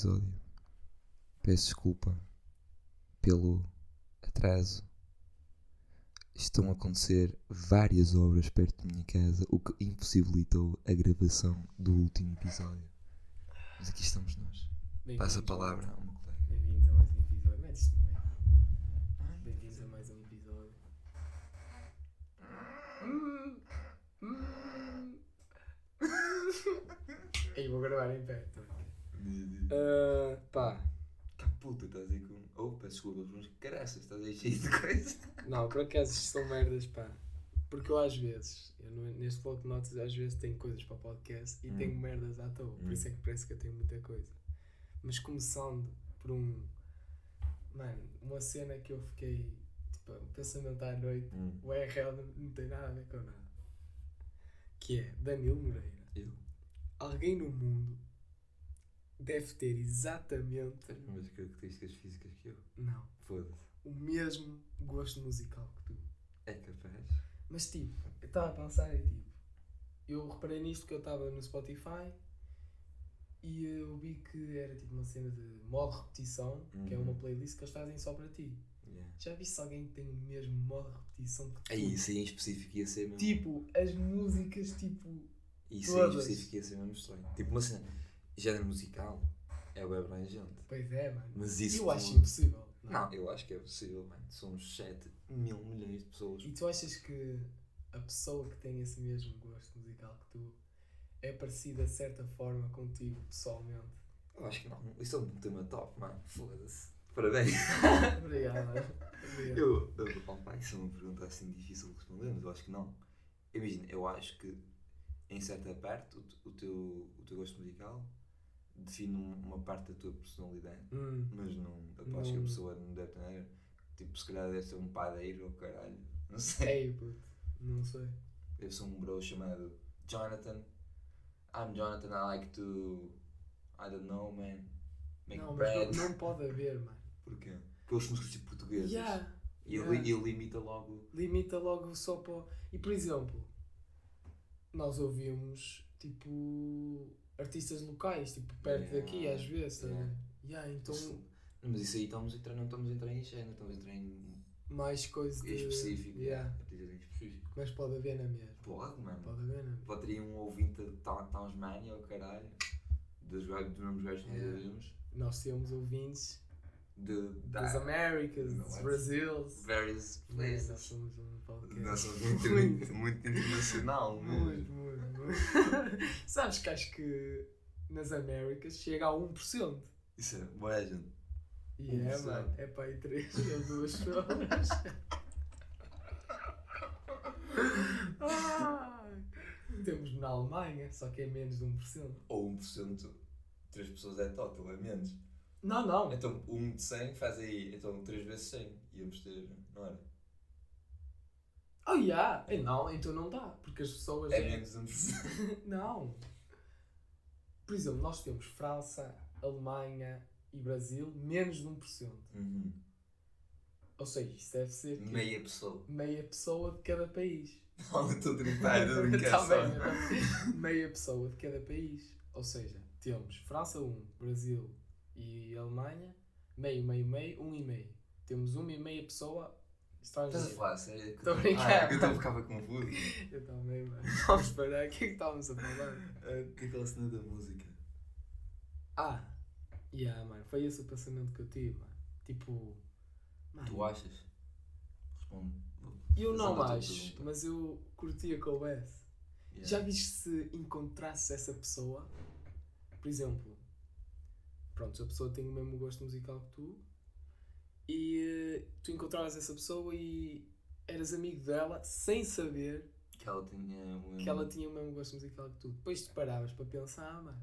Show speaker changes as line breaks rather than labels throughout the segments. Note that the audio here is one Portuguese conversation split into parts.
episódio. Peço desculpa pelo atraso. Estão a acontecer várias obras perto da minha casa, o que impossibilitou a gravação do último episódio. Mas aqui estamos nós. Passa a palavra ao meu colega.
Bem-vindos a mais um episódio. Bem-vindos a mais um episódio. Ei, vou gravar em pé. tá? Ah, pá,
Tá puta, estás aí com. Oh, peço desculpa, mas caraças, estás aí cheio de coisa.
não, por acaso isto são merdas, pá. Porque eu às vezes, eu no- neste bloco de notas, às vezes tenho coisas para o podcast e
Hum.
tenho merdas à toa. Por
Hum.
isso é que parece que eu tenho muita coisa. Mas começando por um. Mano, uma cena que eu fiquei. Tipo, um pensamento à noite.
Hum.
O RL não, não tem nada a ver com nada. Que é Danilo Moreira.
Eu?
Alguém no mundo deve ter exatamente.
As mesmas características físicas que eu?
Não.
Foda-se.
O mesmo gosto musical que tu.
É capaz?
Mas tipo, eu estava a pensar e tipo, eu reparei nisto que eu estava no Spotify e eu vi que era tipo uma cena de modo repetição, que é uma
Uhum.
playlist que eles fazem só para ti.
Yeah.
Já viste alguém que tem o mesmo modo repetição que tu?
Aí, isso aí em específico ia ser mesmo.
Tipo, as músicas, tipo.
Isso aí em
todas.
específico ia ser mesmo estranho. Tipo, uma cena. Género musical é o abrangente.
Pois é, mano.
Mas isso.
eu acho impossível.
Não, eu acho que é possível, mano. Somos 7 mil milhões de pessoas.
E tu achas que a pessoa que tem esse mesmo gosto musical que tu é parecida de certa forma contigo pessoalmente?
Eu acho que não. Isso é um tema top, mano. Foda-se. Parabéns.
Obrigado. Obrigado.
Eu, eu, oh, pá, isso é uma pergunta assim difícil de responder, mas eu acho que não. Imagina, eu acho que em certa parte o, o teu, o teu gosto musical define um- uma parte da tua personalidade,
Hum,
mas não, eu acho que a
Não.
pessoa não deve ter. Tipo, se calhar deve ser um padeiro ou caralho. Não sei.
Ei, puto. Não sei.
Deve ser um bro chamado Jonathan. I'm Jonathan, I like to. I don't know, man. Make
não, mas
bread.
não, não pode haver, mano.
Porquê? Porque eles são tipo portuguesas.
Yeah,
E ele,
yeah.
ele imita logo.
Limita logo só para. E por exemplo, nós ouvimos tipo artistas locais, tipo perto
Yeah,
daqui às vezes. tá
yeah.
Yeah, então
Mas isso aí estamos a entrar, não estamos a entrar em género, estamos a entrar em,
mais coisa
em
de.
específico.
Yeah.
Específico.
Mas pode haver na mesma.
Pode, mano.
Pode haver na mesma.
Pode ter um ouvinte de Tasmania ou caralho. Dos, mesmos gajos que nós ouvimos.
Nós temos ouvintes
De,
das Américas, dos
é?
Brasils.
various
Mas Nós
places.
somos um podcast.
Nós somos muito, muito, muito internacional.
muito, muito. Sabes que acho que nas Américas chega a 1%.
Isso é boa gente.
E é,
1%.
mano, é para aí 3 ou 2 pessoas. Temos na Alemanha, só que é menos de 1%.
Ou 1%, 3 pessoas é total, é menos.
Não, não.
Então 1 de 100 faz aí, então 3 vezes 100. Íamos ter, não era?
Oh, yeah. Eh, Não, então não dá, porque as pessoas.
É menos de 1%.
Não. Por exemplo, nós temos França, Alemanha e Brasil, menos de 1%.
Uhum.
Ou seja, isso deve ser que
Meia pessoa.
meia pessoa de cada país.
Não, estou a brincar, estou a brincar
Tá
só.
então, meia pessoa de cada país. Ou seja, temos França 1, Brasil e Alemanha, meio, meio, meio, um e meio. Temos uma e meia pessoa
Estás a falar sério?
Estou a brincar.
Ah, é que eu estou a ficar confuso.
Eu também, mano. Vamos parar, o que é que estávamos a falar?
Ah, Aquela cena da música.
Ah, yeah, mano, foi esse o pensamento que eu tive, mano. Tipo, mano,
Tu achas? Responde.
eu não acho, mas eu curtia que houvesse.
Yeah.
Já viste se encontrasses essa pessoa, por exemplo, pronto, a pessoa tem o mesmo gosto musical que tu e eh, tu encontravas essa pessoa e eras amigo dela sem saber
Que ela tinha um.
que ela tinha o mesmo gosto musical que tu. Depois te paravas para pensar, mano,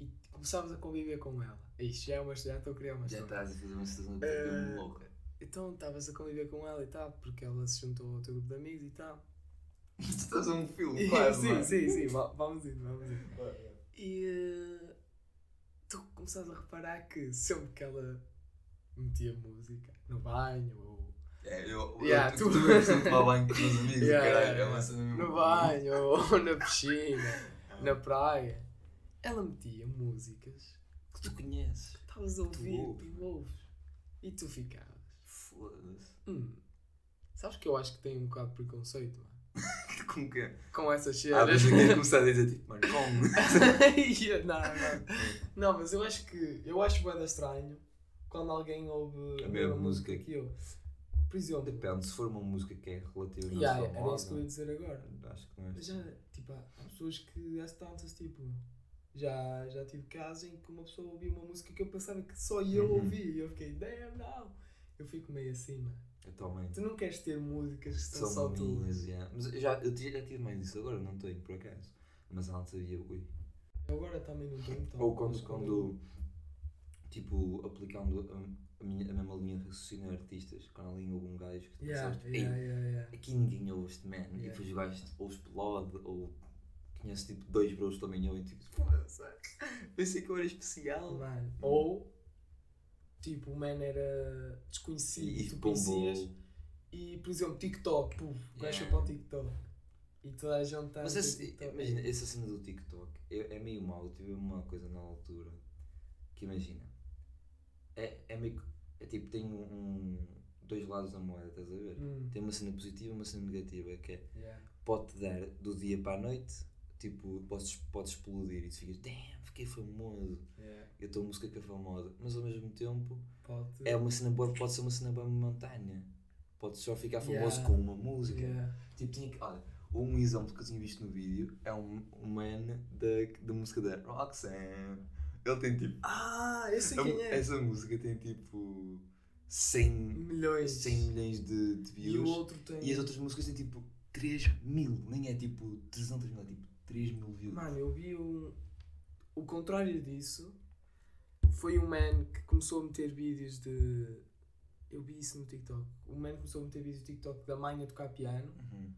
e começavas a conviver com ela. Isto já é uma já estou a criar uma
Já
história.
estás a fazer uma situação de mesmo louca.
Então estavas a conviver com ela e tal, porque ela se juntou ao teu grupo de amigos e tal.
Tu estás a um filme, quase.
sim,
mano.
sim, sim, va- vamos indo, vamos indo. E eh, tu começaste a reparar que sempre que ela metia música no banho ou
É, eu.
Yeah,
eu,
tu-
tu sempre tomar banho com os amigos,
Yeah,
caralho. É uma cena mesmo.
no banho ou na piscina, na praia, ela metia músicas
Que tu conheces.
Estavas a ouvir,
ouves.
tu ouves. E tu ficavas.
Foda-se.
Hum. Sabes que eu acho que tem um bocado de preconceito, mano.
Com o quê?
Com essas
Ah,
cenas.
mas eu queria começar a dizer tipo, mano, como?
não, não. Não, mas eu acho que. Eu acho bem estranho quando alguém ouve
A mesma
música que eu. Por exemplo.
Depende, se for uma música que é relativamente
Yeah, era isso
famosa,
que eu ia dizer agora.
acho que não é
Mas já, tipo, há pessoas que há tantas, tipo. Já, já tive casos em que uma pessoa ouvia uma música que eu pensava que só eu
Uhum.
ouvia e eu fiquei, damn, não. Eu fico meio assim, mano.
Atualmente.
Tu não queres ter músicas que são só tu.
minhas, yeah. Mas eu já, eu já tive mais disso, agora não tenho, por acaso. Mas antes havia, ui.
Eu agora também não tenho então.
Ou quando,
mas
quando tipo, aplicando a, a, minha, a mesma linha de raciocínio a artistas, quando ali houve um gajo que tu
Yeah,
pensaste,
yeah,
"Ei,
yeah, yeah.
aqui ninguém ouve este man, e depois o gajo ou explode, ou conhece tipo dois bros também ouvem, tipo, pensei que eu era especial.
Mano. Ou, tipo, o man era desconhecido e,
E
tu conhecias. E, por exemplo, TikTok, puf, o gajo
Yeah.
para o TikTok. E toda a gente está
Mas
a
esse, imagina, essa cena do TikTok é, é meio mau. Eu tive uma coisa na altura que imagina, é, é meio é tipo, tem um, um- dois lados da moeda, estás a ver?
Hum,
Tem uma cena positiva e uma cena negativa, que é,
yeah.
pode-te dar do dia para a noite, tipo, podes, podes explodir e tu ficas, damn, fiquei famoso,
Yeah.
e a tua música que é famosa, mas ao mesmo tempo
Pode.
é uma cena boa, pode ser uma cena boa momentânea. Podes só ficar famoso
Yeah.
com uma música.
Yeah.
Tipo, tinha que. Olha, um exemplo que eu tinha visto no vídeo é um, um man da, da música da Roxanne. Ele tem tipo.
Ah, eu sei quem é.
Essa música tem tipo. 100,
Milhões.
100 milhões de, de
E
views.
outro tem.
E as outras músicas têm tipo 3 mil. Nem é tipo 300 mil, é tipo 3 mil views.
Mano, eu vi um. O contrário disso foi um man que começou a meter vídeos de. Eu vi isso no TikTok. O man começou a meter vídeos no TikTok da mãe a tocar piano.
Uhum.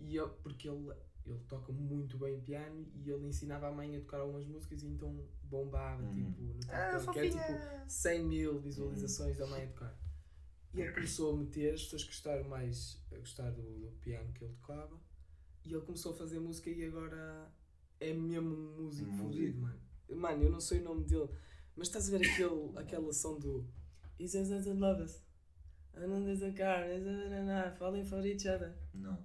E eu, porque ele, ele toca muito bem piano e ele ensinava a mãe a tocar algumas músicas e então bombava
Uhum.
tipo, no TikTok.
Ah,
que era tipo 100 mil visualizações da mãe a tocar. E ele começou a meter, as pessoas gostaram mais a gostar do, do piano que ele tocava. E ele começou a fazer música e agora é mesmo um músico
Músico.
fodido, mano. Mano, eu não sei o nome dele, mas estás a ver aquele, aquela som do He says that they love us. And then there's a car, there's a falling for each other.
Não,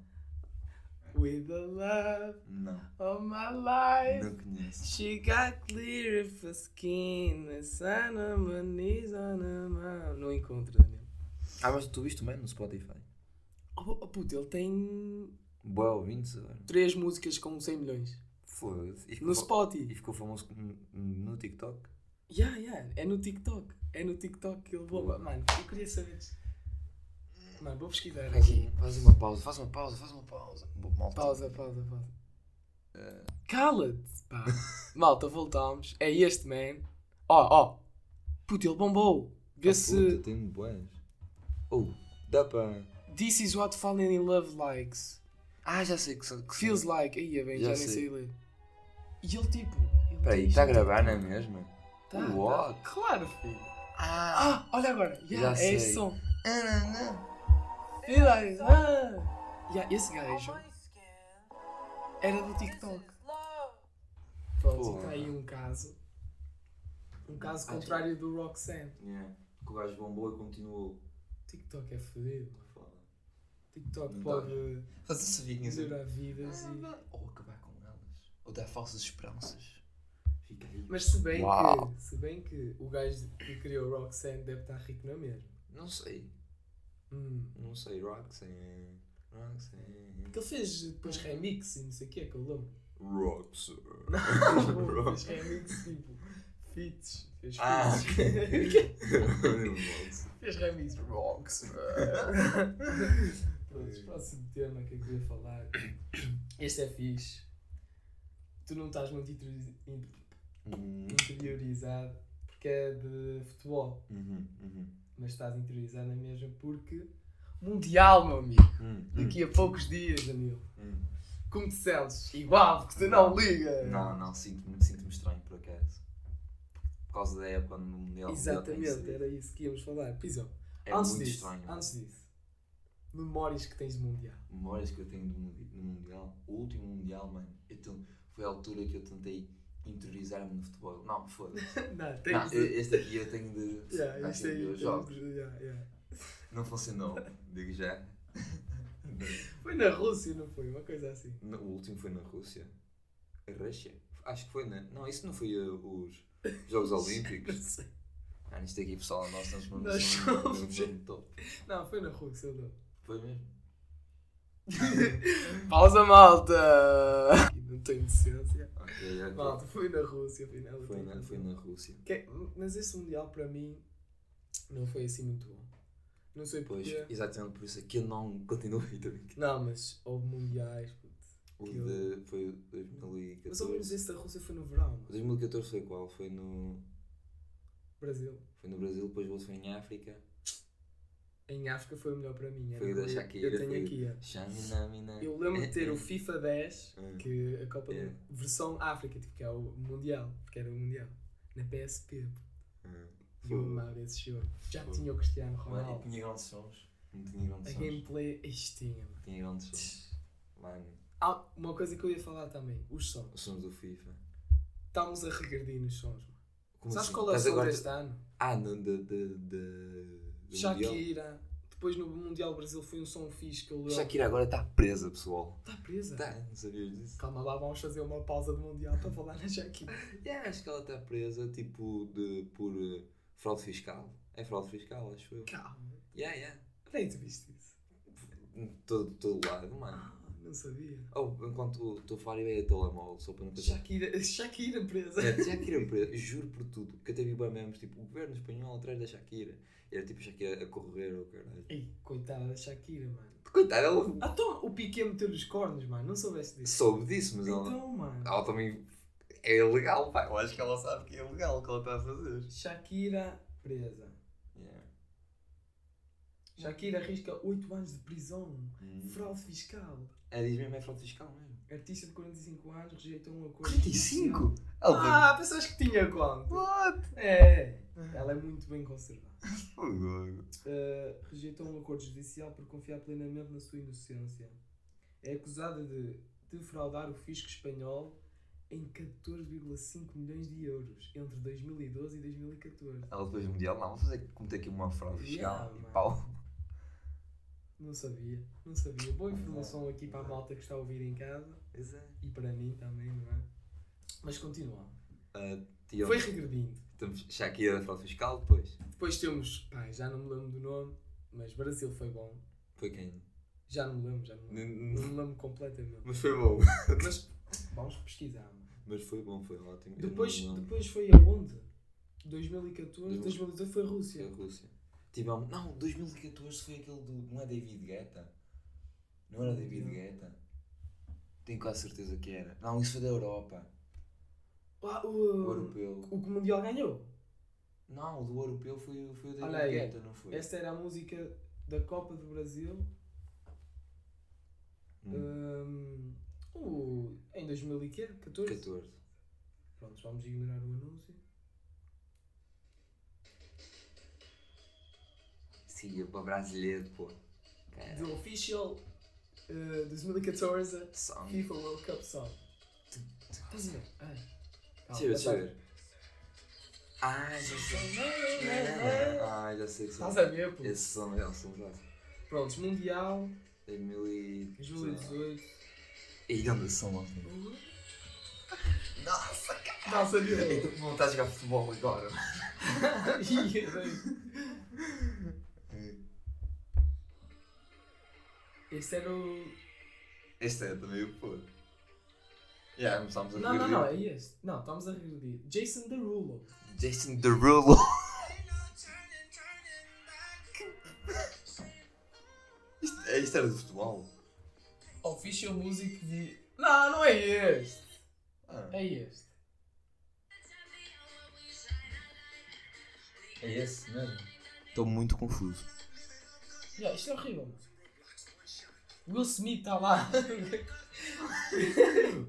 With the love
não.
of my life.
Não conheço.
She got clear of her skin, the sun on my knees on her mouth. Não encontro, Daniel.
Ah, mas tu viste o man no Spotify?
Oh, oh puto, ele tem
Boa ouvintes agora.
três músicas com 100 milhões.
Foda-se. E ficou
No Spotify.
E ficou famoso no, no TikTok?
Yeah, yeah, é no TikTok. É no TikTok que ele bomba. Mano, eu queria saber. Mano, vou pesquisar aqui.
Faz uma pausa, faz uma pausa, faz uma pausa. Malta.
Pausa, pausa, pausa.
Eh,
Cala-te, pá. Malta, voltamos. É este, man. Ó, ó. Puto, ele bombou. Vê
ah,
se.
puta, tem boas. Oh, dá para.
This is what falling in love likes.
Ah, já sei que, são- que
Feels like. Aí, bem, já,
Já
nem
sei.
ler. E ele, tipo.
Peraí, está a gravar, não é mesmo?
Tá,
What?
tá. Claro, filho.
Ah!
Ah, olha agora. Yeah,
Já
é esse
sei.
som.
ah, não, não.
Feel like. Ah. Yeah, esse gajo era do TikTok. Pronto,
Porra.
está aí um caso. Um caso
Ah,
contrário do Roxanne.
Yeah. Que o gajo bombou e continuou.
TikTok é fodido. TikTok
Não
pode
Faz essa vinha
melhorar vidas e.
Ou acabar com elas. Ou dar falsas esperanças. Fica aí.
Mas se bem,
Uau.
que, se bem que o gajo que criou o Roxanne deve estar rico na mesma.
Não sei.
Hum.
Não sei. Roxanne. Roxanne.
Porque ele fez depois remix e não sei o que é que eu lembro.
Roxanne.
Não, fez remix tipo feats. Fez
Ah,
feats. fez remix rocks. Pronto, próximo tema que eu queria falar. Este é fixe. Tu não estás muito interiori- in-
Hum,
interiorizado porque é de futebol,
uhum, uhum,
mas estás interiorizado na mesma porque Mundial, meu amigo.
hum,
Daqui a poucos dias, Danilo.
hum.
Como te sentes? Igual, porque tu não liga.
Não, não, sinto-me sinto estranho por acaso. Por causa da época no Mundial.
Exatamente, era isso que íamos falar. Exemplo,
É
antes
muito
disso,
estranho.
antes disso, memórias que tens de Mundial.
Memórias que eu tenho do Mundial. O último Mundial, mano. Eu ten- foi a altura que eu tentei interiorizar-me no futebol. Não, foda-se.
Não,
Não, este aqui eu tenho de.
Yeah,
que
aí.
eu jogo.
yeah, yeah.
Não funcionou, digo já.
Foi na Rússia, não foi? Uma coisa assim.
No- O último foi na Rússia. A Rússia? Acho que foi na. Não, isso não foi uh, os Jogos
Não
Olímpicos.
sei.
Ah, isto aqui, pessoal, nós estamos no top.
Não, foi na Rússia, não.
Foi mesmo?
Pausa, malta! Não tenho decência. Malta, foi na Rússia, afinal.
Foi na, foi na Rússia.
Que- mas esse Mundial para mim não foi assim muito bom. Não sei
Pois,
porquê.
exatamente por isso é que eu não continuei também.
Não, mas houve Mundiais.
O
Que eu-
de, foi 2014.
Mas ao menos esse da Rússia foi no verão,
O 2014 foi qual? Foi no,
Brasil.
foi no Brasil, depois o outro foi em África.
Em África foi o melhor para mim.
Foi o da
eu-
Shakira,
Eu tenho aqui. Eu lembro de ter o FIFA 10,
Hum.
que a Copa
É.
do versão África, tipo, que é o Mundial, porque era o Mundial, na PSP.
Hum.
E eu amava esse jogo. Já tinha o Cristiano
Mano, e
Ronaldo.
tinha grandes sons. Não tinha grandes
A
sons.
gameplay, isto tinha, mano.
Tinha grandes sons. Mano,
Ah, uma coisa que eu ia falar também, os sons.
os sons do FIFA.
Estamos a regredir nos sons, mano.
Como
Sabes
assim?
qual é o som
agora-
deste ano?
Ah, no, de, de, de?
Shakira. Depois no Mundial Brasil foi um som fixe que lembro.
Shakira agora está presa, pessoal.
Está presa.
Está, não sabias disso?
Calma lá, vamos fazer uma pausa do Mundial para falar na Shakira.
Yeah, acho que ela está presa, tipo, de, por eh, fraude fiscal. É fraude fiscal, acho eu.
Calma.
Yeah, yeah.
Que tu viste isso?
Todo, todo lado, mano.
Não sabia.
Oh, enquanto estou a falar, eu ia telemóvel, só para não pensar.
Shakira, Shakira presa.
É, Shakira presa, juro por tudo. Que até vi bem memes, tipo, o governo espanhol atrás da Shakira. Era tipo Shakira a correr, oh caralho.
Ei, coitada da Shakira, mano.
Coitada, ela
Ah, então o Piquet meteu os cornos, mano. Não soubeste disso?
soube disso, mas ela,
Então, mano.
ela também é ilegal, pá. Eu acho que ela sabe que é ilegal o que ela está a fazer.
Shakira presa. Shakira arrisca 8 anos de prisão.
Hum.
Fraude fiscal.
É, diz mesmo, é fraude fiscal mesmo.
Artista de 45 anos rejeitou um acordo.
45?
judicial.
Ela
Ah, pessoas que tinha quanto?
What?
É. Ela é muito bem conservada. Uh, rejeitou um acordo judicial por confiar plenamente na sua inocência. É acusada de defraudar o fisco espanhol em 14,5 milhões de euros entre 2012 e 2014.
Ela depois do Mundial, não, vou fazer, cometer aqui uma fraude fiscal
Yeah,
e
mano.
pau.
Não sabia, não sabia. Boa informação aqui para a malta que está a ouvir em casa
Exato.
e para mim também, não é? Mas continua.
Uh,
Foi regredindo.
Temos Shakira da fraude fiscal, depois.
Depois temos, pá, já não me lembro do nome, mas Brasil foi bom.
Foi quem?
Já não me lembro, já não me lembro. Não me lembro completamente.
Mas foi bom.
Mas vamos pesquisar. mano.
Mas foi bom, foi ótimo.
Depois, depois foi aonde? 2014, 2018 foi a
Foi
Rússia.
a Rússia. Tivemos... Não, 2014 foi aquele do. Não é David Guetta? Não era David
Não.
Guetta? Tenho quase certeza que era. Não, isso foi da Europa.
Ah,
O
o,
europeu.
o que o Mundial ganhou.
Não, o do europeu foi, o- foi o
Olha
David
aí.
Guetta, não foi?
Esta era a música da Copa do Brasil
Hum,
o- em 2014.
14.
Pronto, vamos ignorar o anúncio.
Sim, para brasileiro, pô. Cara,
The Official uh, 2014
song.
FIFA World Cup Song. Estás a ver? Ai. Calma,
Deixa eu ver,
já
deixa eu ver. Ah, já sei. Ah, já sei que som.
Estás a ver, pô?
Esse som é o som já.
Prontos, Mundial
2018.
2018.
E grande som ontem. Nossa, cara.
Estás a ver?
Estou com vontade de jogar futebol agora.
Ia, Este era o.
Este é também o pô. Já, começámos a
Não, não,
regredir.
não, é este. Não, estamos a regredir. Jason Derulo.
Jason Derulo. isto, é, isto era do futebol.
Official Music de. Não, não é este.
Ah,
É este.
é esse mesmo. Estou muito confuso.
Yeah, isto é horrível. Will Smith está lá.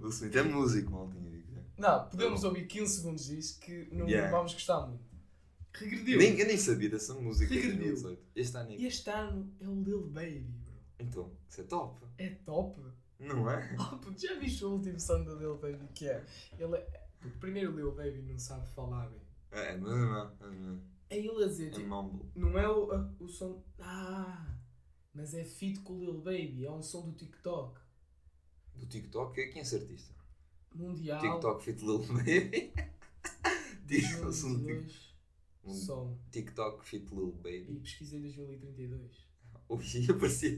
O Smith é músico, mal tinha dito.
não, podemos ouvir 15 segundos disto que não
Yeah.
vamos gostar muito. Regrediu.
Nem, eu nem sabia dessa música.
Regrediu.
em 2018. Este ano é...
Este ano é o Lil Baby, bro.
Então, isso é top.
É top.
Não é?
Oh, puto, já viste o último som do Lil Baby que é? Ele é. Primeiro o Lil Baby não sabe falar bem.
É, não, não, não, não.
É ele a dizer,
É
tipo,
mumble.
não é o, a- o som. Ah! Mas é feat com o Lil Baby, é um som do TikTok.
Do TikTok, quem é esse artista?
Mundial.
TikTok Fit Lil Baby. Tipo, som do Tik-
2022.
um
Som.
TikTok Fit Lil Baby.
E pesquisei 2032.
Ui, aparecia.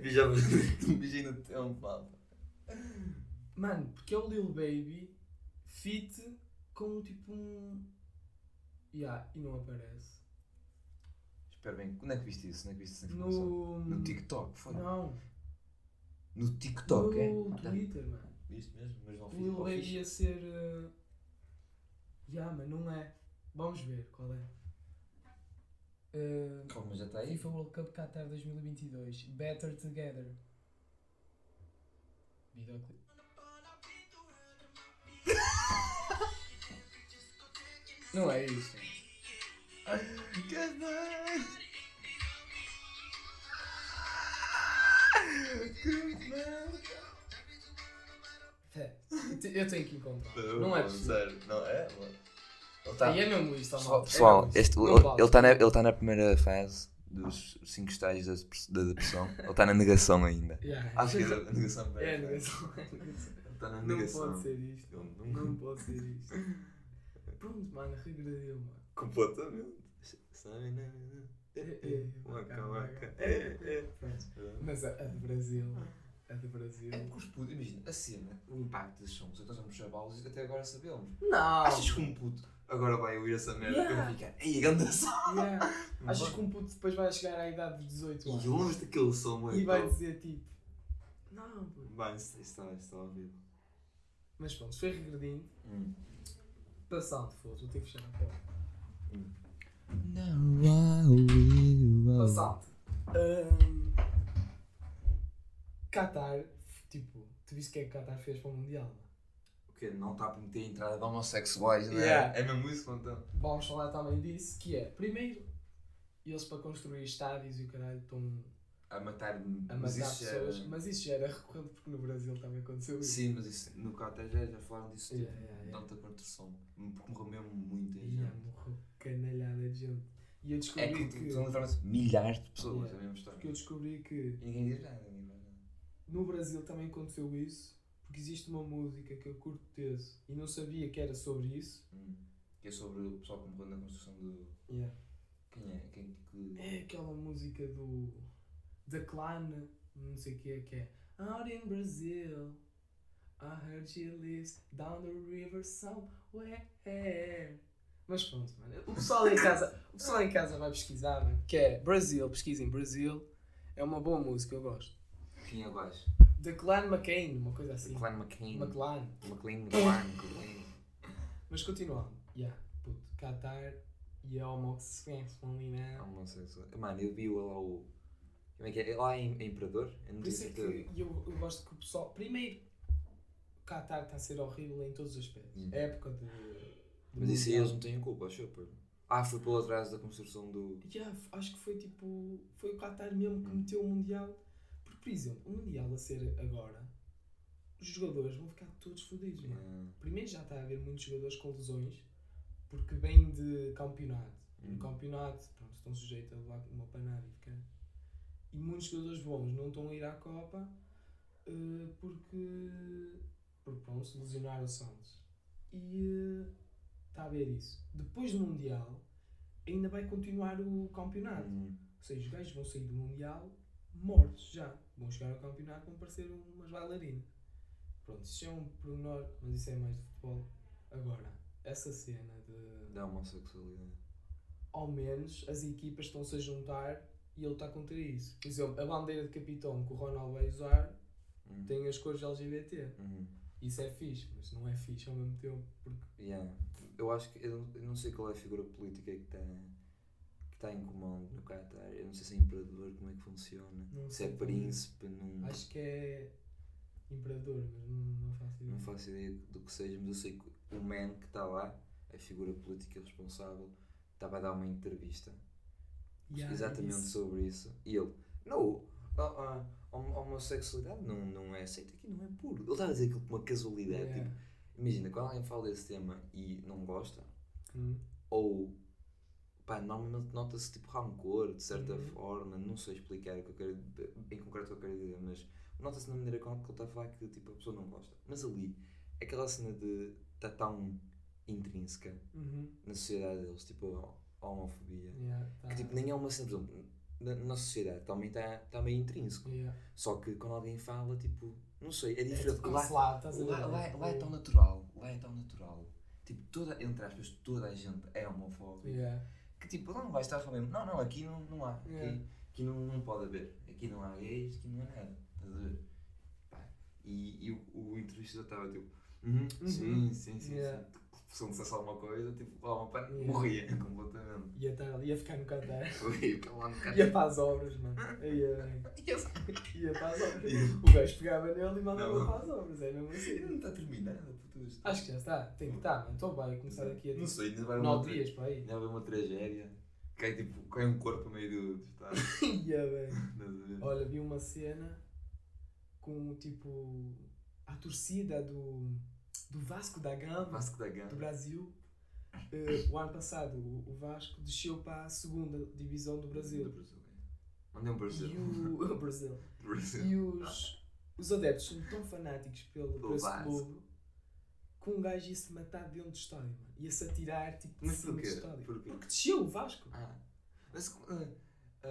Vi já vi no tempo.
Mano, porque é o Lil Baby fit com tipo um. Yeah, e não aparece.
Espera bem, quando é que viste isso? Onde é que viste essa informação?
No.
No TikTok, foi?
Não.
No TikTok, é?
no
Tá.
Twitter, mano.
Viste mesmo? Mas não
O
fiz.
Lil
não
Baby
fiz.
ia ser. Uh... Yeah, mas não é. Vamos ver qual é. Uh,
Calma, já está aí?
FIFA World Cup Qatar 2022. Better Together. Videoclip. Não é isto. É, Eu tenho que encontrar. Não é possível.
Não é? Ele tá-
E é mesmo isto,
Pessoal.
É
pessoal, este,
Não
ele está na, ele tá na primeira fase dos 5 estágios da, da depressão. Ele está na negação ainda.
Yeah.
Acho que é a negação.
É negação. é negação.
Ele está na
Não
negação.
pode ser isto.
Ele não-
Não pode ser isto. Pronto, mano, regrediu, mano.
Completamente. Sai, né?
É, é,
Waka, waka.
é,
É, é.
Pronto. Mas a, a de Brasil. A de Brasil.
É porque os putos, imagina, a cena, o impacto dos sons, então somos chavalos e até agora sabemos.
Não!
Achas que um puto agora vai ouvir essa merda
Yeah.
e vai ficar, ei, grande som!
Yeah. Achas que um puto depois vai chegar à idade dos 18
E
anos
longe daquele som, mano.
e vai dizer tipo. Não, puto.
Bem, isso está, isso está horrível.
Mas pronto, foi regredindo.
Hum.
Passando, foda vou ter que fechar a porta.
Now I will.
Passado. Hum, Qatar, tipo, tu viste o que é que Qatar fez para o Mundial? não?
O quê? Não está a permitir a entrada de homossexuais, não é?
Yeah.
É mesmo isso, então?
Vamos falar também disso, que é, primeiro, eles para construir estádios e o caralho estão
A matar.
a
mas
matar pessoas,
era-
mas isso já era recorrente porque no Brasil também aconteceu isso.
Sim, mas isso, no Qatar já, já falaram disso.
Yeah,
tipo,
yeah, yeah.
Tanta construção. Porque morreu mesmo muita gente.
Yeah, morreu canalhada de gente. E eu
É
descobri
que
que,
estão a levar-se milhares de pessoas,
Yeah.
é a mesma história.
porque eu descobri que
E ninguém diz nada, ninguém diz nada.
no Brasil também aconteceu isso, porque existe uma música que eu curto desse e não sabia que era sobre isso.
Hum. Que é sobre o pessoal que morreu na construção do.
Yeah.
Quem é? Quem que.
É aquela música do da Clan, não sei o que é que é. Out in Brazil, I heard she lives down the river somewhere. Mas pronto, mano. O pessoal em casa, o pessoal em casa vai pesquisar, mano. Que é Brasil, pesquisem Brasil. É uma boa música, eu gosto.
Quem é o gajo?
The Clan McCain, uma coisa assim.
Clan McCain.
McLaren.
McLean, McLaren, McLean.
Mas continuando. Yeah, puto, Qatar e a
É
né?
homossexual. Mano, eu vi lá o. Como é que é? Lá é em, é imperador? Eu não
Por isso é que eu, eu gosto que o pessoal. Primeiro, o Qatar está a ser horrível em todos os aspectos.
Hum.
É época de.
Mas isso aí eles não têm culpa, acho eu. Ah, foi pelo atraso da construção do.
Yeah, acho que foi tipo. Foi o Qatar mesmo que meteu o Mundial. Porque, por exemplo, o Mundial a ser agora, os jogadores vão ficar todos fodidos, mano.
Ah,
Primeiro já está a haver muitos jogadores com lesões porque vêm de campeonato.
Hum.
no campeonato, pronto, estão sujeitos a levar uma panada e ficar. E muitos jogadores bons não estão a ir à Copa eh, porque, porque pronto, se lesionaram-se antes. E eh, está a ver isso. Depois do Mundial, ainda vai continuar o campeonato.
hum.
Ou seja, os gajos vão sair do Mundial mortos já. Vão chegar ao campeonato vão parecer umas bailarinas. Pronto, isso é um pormenor, mas isso é mais de futebol. Agora, essa cena de.
Da homossexualidade.
Ao menos as equipas estão-se a juntar e ele está contra isso. Por exemplo, a bandeira de capitão que o Ronaldo vai usar
Hum.
tem as cores LGBT.
Uhum.
Isso é fixe, mas não é fixe ao mesmo tempo. Porque
Yeah. Eu acho que. Eu não, eu não sei qual é a figura política que está que tá em comando no Qatar. Eu não sei se é imperador, como é que funciona.
Não
se é príncipe, não,
acho que é imperador, mas não, não faço ideia.
não faço ideia do que seja, mas eu sei que o man que está lá, a figura política responsável, estava a dar uma entrevista
Yeah,
exatamente
isso.
sobre isso. E ele, não, a, a, a homossexualidade não, não é aceita aqui, não é puro. Ele estava a dizer aquilo com uma casualidade.
Yeah.
Tipo, imagina, quando alguém fala desse tema e não gosta,
Hum.
ou pá, normalmente nota-se tipo rancor, de certa
Uhum.
forma, não sei explicar o que eu quero, em concreto o que eu quero dizer, mas nota-se na maneira como ele está a falar que tipo, a pessoa não gosta. Mas ali, aquela cena de está tão intrínseca
Uhum.
na sociedade deles, tipo a homofobia,
Yeah, tá.
que tipo, nem é uma cena, por exemplo, na, na sociedade também está tá meio intrínseco.
Yeah.
Só que quando alguém fala, tipo, não sei, é
É
diferente.
tipo
lá, lá, lá,
Tipo,
lá é tão natural, lá é tão natural. Tipo, toda, entre aspas, toda a gente é homofóbica.
Yeah.
Que tipo, lá não vai estar falando, não, não, aqui não, não há,
Yeah.
aqui, aqui não, não pode haver, aqui não há gays, aqui não há nada, estás a ver? E, e o, o entrevistador estava tipo, uhum,
Uhum.
sim, sim, sim,
Yeah.
sim. Se não dissesse alguma coisa, tipo, lá, pá,
Yeah.
morria completamente.
Ia, estar ali, ia ficar no cantar.
Foi para lá no.
Ia para as obras, mano. Ia,
Yes.
ia para as obras.
Ia.
O gajo pegava nele e mandava para as obras. É mesmo assim.
não está terminada.
Acho que já está. Tem que estar, mano. Então vai começar aqui a
Não sei, ainda vai uma
dias para aí.
Ainda vai uma tragédia. Cai tipo, cai um corpo a meio do. do estado.
Ia bem. Olha, vi uma cena com tipo a torcida do, do Vasco da Gama
Vasco da
do
Gama.
Brasil. Eh, o ano passado o, o Vasco desceu para a segunda divisão do
Do
Brasil.
Brasil. Mandei um Brasil.
E o, o Brasil.
Do Brasil.
E os, os adeptos são tão fanáticos pelo,
Pelo
clube que um gajo ia se matar dentro do estádio, mano. Ia-se atirar tipo de
Mas
cima do
porquê?
estádio.
Porquê?
Porque desceu o Vasco.
Ah. Mas. Uh, uh,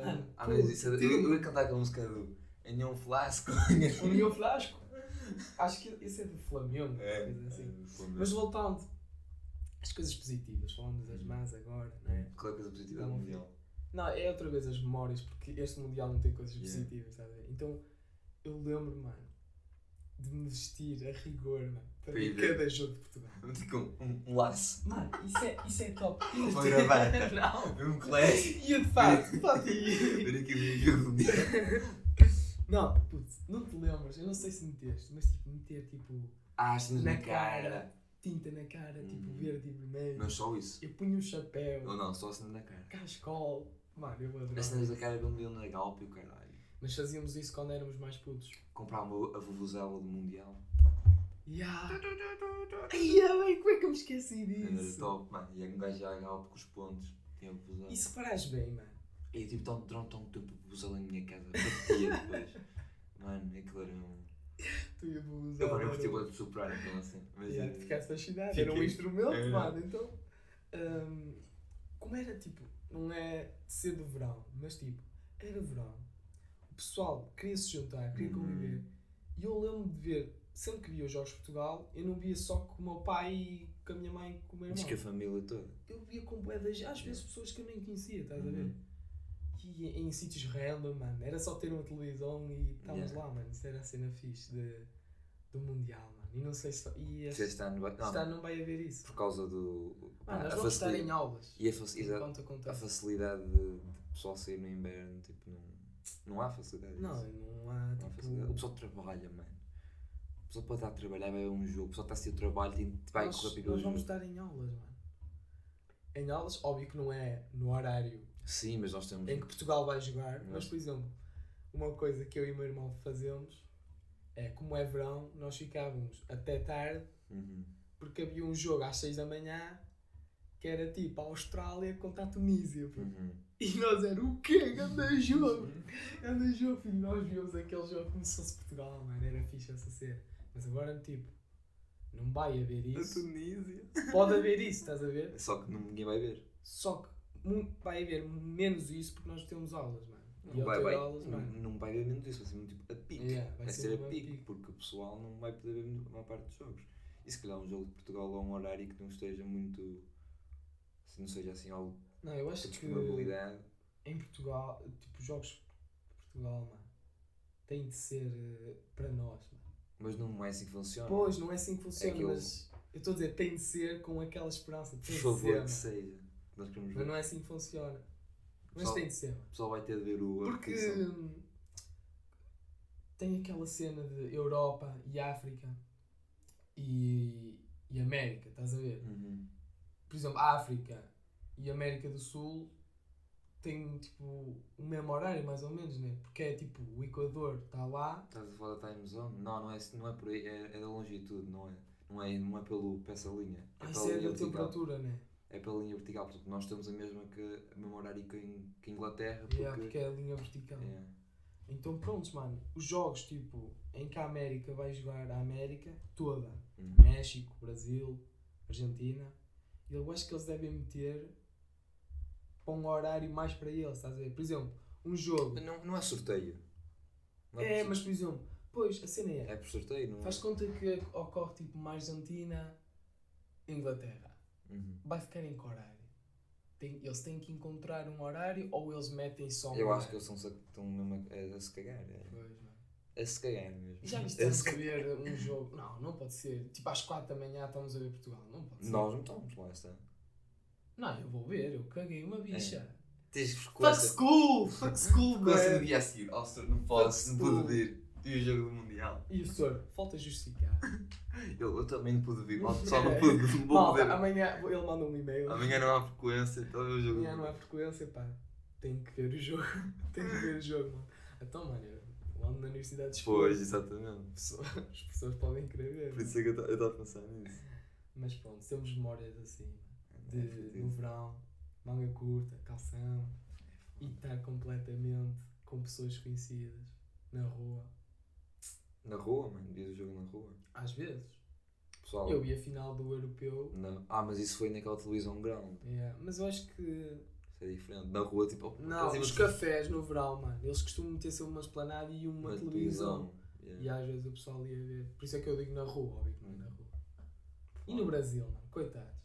Mano,
ah,
pô,
mas isso eu, eu ia cantar aquela música do. Um flasco.
O União Flasco. Acho que esse é do Flamengo.
É.
assim.
é, Flamengo.
Mas voltando às coisas positivas, falando das más agora, não é?
Qual é a coisa positiva do
Não,
Mundial?
Não, é outra vez as memórias, porque este Mundial não tem coisas
Yeah.
positivas, sabe? Então eu lembro, mano, de me vestir a rigor, mano, para cada jogo de Portugal.
Com um, um laço.
Mano, isso é, isso é top.
Uma gravata.
não.
Ver um colégio.
E de fato, de fato, e-
Ver aqui o jogo do Mundial.
Não, putz, não te lembras, eu não sei se meteste, mas tipo, meter tipo
Ah,
na
na cara.
cara, tinta na cara, tipo
Uhum.
verde e vermelho.
Não só isso.
Eu punho um chapéu,
Não, não, só as cenas na cara.
cascol. Mano, eu adorava.
As cenas da cara vendiam na Galp e o caralho.
Mas fazíamos isso quando éramos mais putos.
Comprava a vuvuzela do Mundial.
Ya! Ia bem, como é que eu me esqueci
Era
disso?
top, mano. E um gajo já a Galp com os pontos. Tinha a vuvuzela.
E se parares bem, mano?
E eu tipo, tão, tão, tão tempo a vuvuzela em minha casa. Batia depois. Mano, aquilo era um.
Tu ia
Eu
usar.
agora curti o de superar aquilo assim. Mas
Ya,
eh,
ficaste fascinado.
Fiquei.
Era um instrumento,
É.
mano. Então, hum, como era tipo, não é de ser do verão, mas tipo, era verão. O pessoal queria se juntar, queria
Uhum.
conviver. E eu lembro de ver, sempre que via os Jogos de Portugal, eu não via só com o meu pai e com a minha mãe e com o meu
Diz
irmão.
que a família toda.
Eu via com boedas, às vezes pessoas que eu nem conhecia, estás a ver? E em sítios random, mano. Era só ter uma televisão e estávamos
Yeah.
lá, mano. Isso era a cena fixe de, do Mundial, mano. E não sei se. E este,
este ano vai.
este
Não,
ano não vai haver isso.
por causa do.
Mano, nós vamos estar em aulas.
e a, facilidade, a facilidade de, de pessoal sair no inverno, tipo, não, não há facilidade.
Não,
disso.
não há
Não há
tipo.
facilidade. O pessoal trabalha, mano. O pessoal pode estar a trabalhar, vai ver um jogo, o pessoal está a ser o trabalho, tem, vai
nós,
correr
nós vamos
jogo.
estar em aulas, mano. Em aulas, óbvio que não é no horário
Sim, mas nós temos.
em que Portugal vai jogar,
Não.
mas por exemplo, uma coisa que eu e o meu irmão fazemos é como é verão, nós ficávamos até tarde
Uhum.
porque havia um jogo às 6 da manhã que era tipo a Austrália contra a Tunísia.
Uhum.
E nós era o quê? Ganda jogo! Ganda jogo, filho. Nós víamos aquele jogo como se fosse Portugal, mano. Era fixe essa ser. Mas agora, tipo, não vai haver
A
isso.
Tunísia.
Pode haver isso, estás a ver?
Só que ninguém vai ver.
Só que mu- vai haver menos isso porque nós temos aulas, mano. E
Não vai, vai,
aulas,
não, não vai ver menos isso, vai ser muito tipo a pique.
Yeah,
vai,
vai
ser,
ser
a
uma
pique,
pique.
porque o pessoal não vai poder ver a maior parte dos jogos. E se calhar um jogo de Portugal a um horário que não esteja muito. Se não seja assim algo
Não, eu acho que em Portugal, tipo, jogos de Portugal, mano, têm de ser eh, para nós, mano.
Mas não é assim que funciona.
Pois, não é assim que funciona,
que eu-
mas eu estou a dizer, tem de ser com aquela esperança.
Por
Tem de
favor, que seja. Nós queremos ver.
Mas não é assim que funciona. Mas
Pessoal-
tem de ser.
O pessoal vai ter de ver o.
Porque tem aquela cena de Europa e África e, e América, estás a ver?
Uhum.
Por exemplo, África e América do Sul têm tipo o mesmo horário, mais ou menos, né? Porque é tipo, o Equador está lá.
Estás a falar da time zone? Não, não é, não é por aí. É, é da longitude, não é? Não é, não é pelo, essa linha.
Ah,
É
isso
pela
é da
vertical.
temperatura, né?
É pela linha vertical, porque nós temos a mesma que a mesmo horário que, que Inglaterra. Porque,
Yeah, porque é a linha vertical.
é.
Então, pronto, mano. Os jogos, tipo, em que a América vai jogar a América toda.
Uhum.
México, Brasil, Argentina. Eu acho que eles devem meter para um horário mais para eles, estás a ver? Por exemplo, um jogo.
Não, não é sorteio. Não
É,
por
mas por exemplo, pois, a cena é.
É por sorteio, não é?
Faz conta que ocorre tipo uma Argentina, Inglaterra.
Uhum.
Vai ficar em que horário? Tem- eles têm que encontrar um horário ou eles metem só um
Eu acho que eles são, estão mesmo a, a se cagar. É.
Pois, mano.
A se cagar mesmo.
Já viste
A
a ver um jogo? Não, não pode ser. Tipo às 4 da manhã estamos a ver Portugal. Não pode ser.
Nós não estamos, lá está.
Não, eu vou ver, eu caguei uma bicha.
Tens
Fuck
frequência.
school! Fuck school,
Frequência no
man!
dia a seguir. Oh, não posso, não
Fuck
pude
school.
E o jogo do Mundial.
E o senhor? Falta justificar.
Eu, eu também não pude vir. Só não pude. Não vou
Malta,
poder.
amanhã ele manda um e-mail.
Amanhã não há frequência, então é o jogo.
Amanhã não há frequência, pá. Tenho que ver o jogo. Tenho que ver o jogo, mano. Então, mano, eu ando na Universidade de Escola.
Pois, exatamente.
As pessoas podem querer ver.
Por isso é que eu estava a pensar nisso.
Mas pronto, temos memórias assim. De,
É
no verão, manga curta, calção. E estar completamente com pessoas conhecidas na rua.
Na rua, mano, vias o jogo na rua.
Às vezes.
Pessoal.
Eu vi a final do europeu.
Não. Ah, mas isso foi naquela televisão ground.
yeah, Mas eu acho que.
Isso é diferente. Na rua, tipo.
Não, os
ver-
cafés no verão, mano. Eles costumam meter sempre uma esplanada e uma,
uma
televisão.
Yeah.
E às vezes o pessoal ia ver. Por isso é que eu digo na rua, óbvio que não é na rua. E
Hum.
no Brasil, mano, coitados.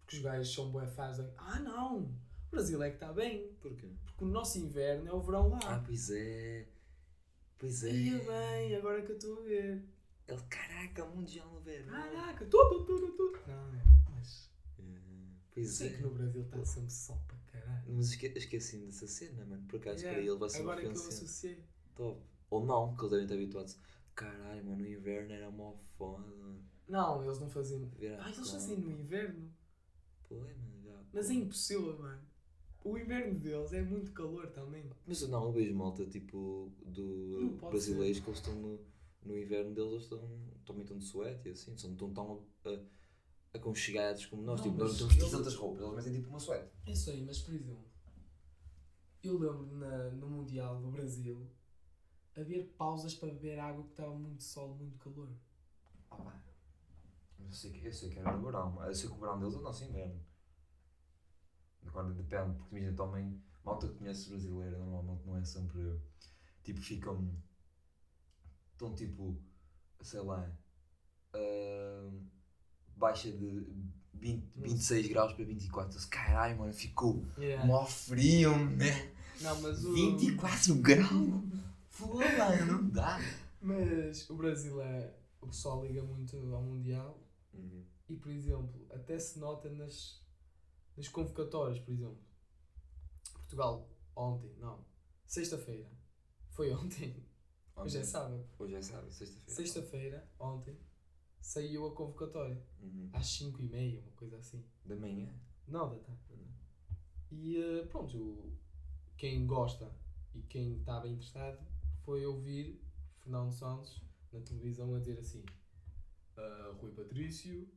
Porque os gajos são bué faz Ah não! O Brasil é que está bem.
Porquê?
Porque o nosso inverno é o verão lá.
Ah, pois é. Pois é.
Ia bem, agora que eu estou a ver.
Ele, caraca, mundial no verão.
Caraca, tudo, tudo, tudo. Não, é. Mas
Yeah. Pois
sei
é.
que no Brasil está sempre sol para caralho.
Mas esque esqueci dessa cena, mano. Por acaso
Yeah,
para ele vai ser uma
Agora que eu associei.
top. Ou não, porque eles devem estar habituados. Caralho, mano, o inverno era mó foda.
Não, eles não faziam.
Ver
Ah, eles fazem no inverno.
Pô, é, mano, já.
Mas é impossível, mano. O inverno deles é muito calor também.
Mas eu não, eu vejo malta tipo do brasileiros que eles estão no, no inverno deles, eles estão também estão de suéte e assim, são tão tão uh, aconchegados como nós.
Não,
tipo, nós não temos tantas roupas, eles metem tipo uma suéte.
Isso aí, mas por exemplo, eu lembro na, no Mundial do Brasil haver pausas para beber água porque estava muito sol, muito calor.
Ah, pá. Eu sei, que, eu sei que era no verão, eu sei que o verão deles é o nosso inverno. Agora depende, porque imagina também, malta que conhece brasileira normalmente não é sempre. Tipo, ficam. Estão tipo, sei lá. ah, baixa de 20, 26 graus para 24. Eu, Caralho, mano, ficou mó frio, né?
Não, mas o,
24 graus? Foda, não dá.
mas o Brasil é. O pessoal liga muito ao Mundial e, por exemplo, até se nota nas, nas convocatórias, por exemplo. Portugal, ontem, não, sexta-feira. Foi ontem, hoje é sábado.
Hoje é sábado, sexta-feira.
Sexta-feira, ontem, saiu a convocatória.
Uhum.
Às 5 e meia, uma coisa assim.
Da manhã.
Não, da tarde. E eh, pronto, quem gosta e quem estava interessado foi ouvir Fernando Santos na televisão a dizer assim: ah, Rui Patrício,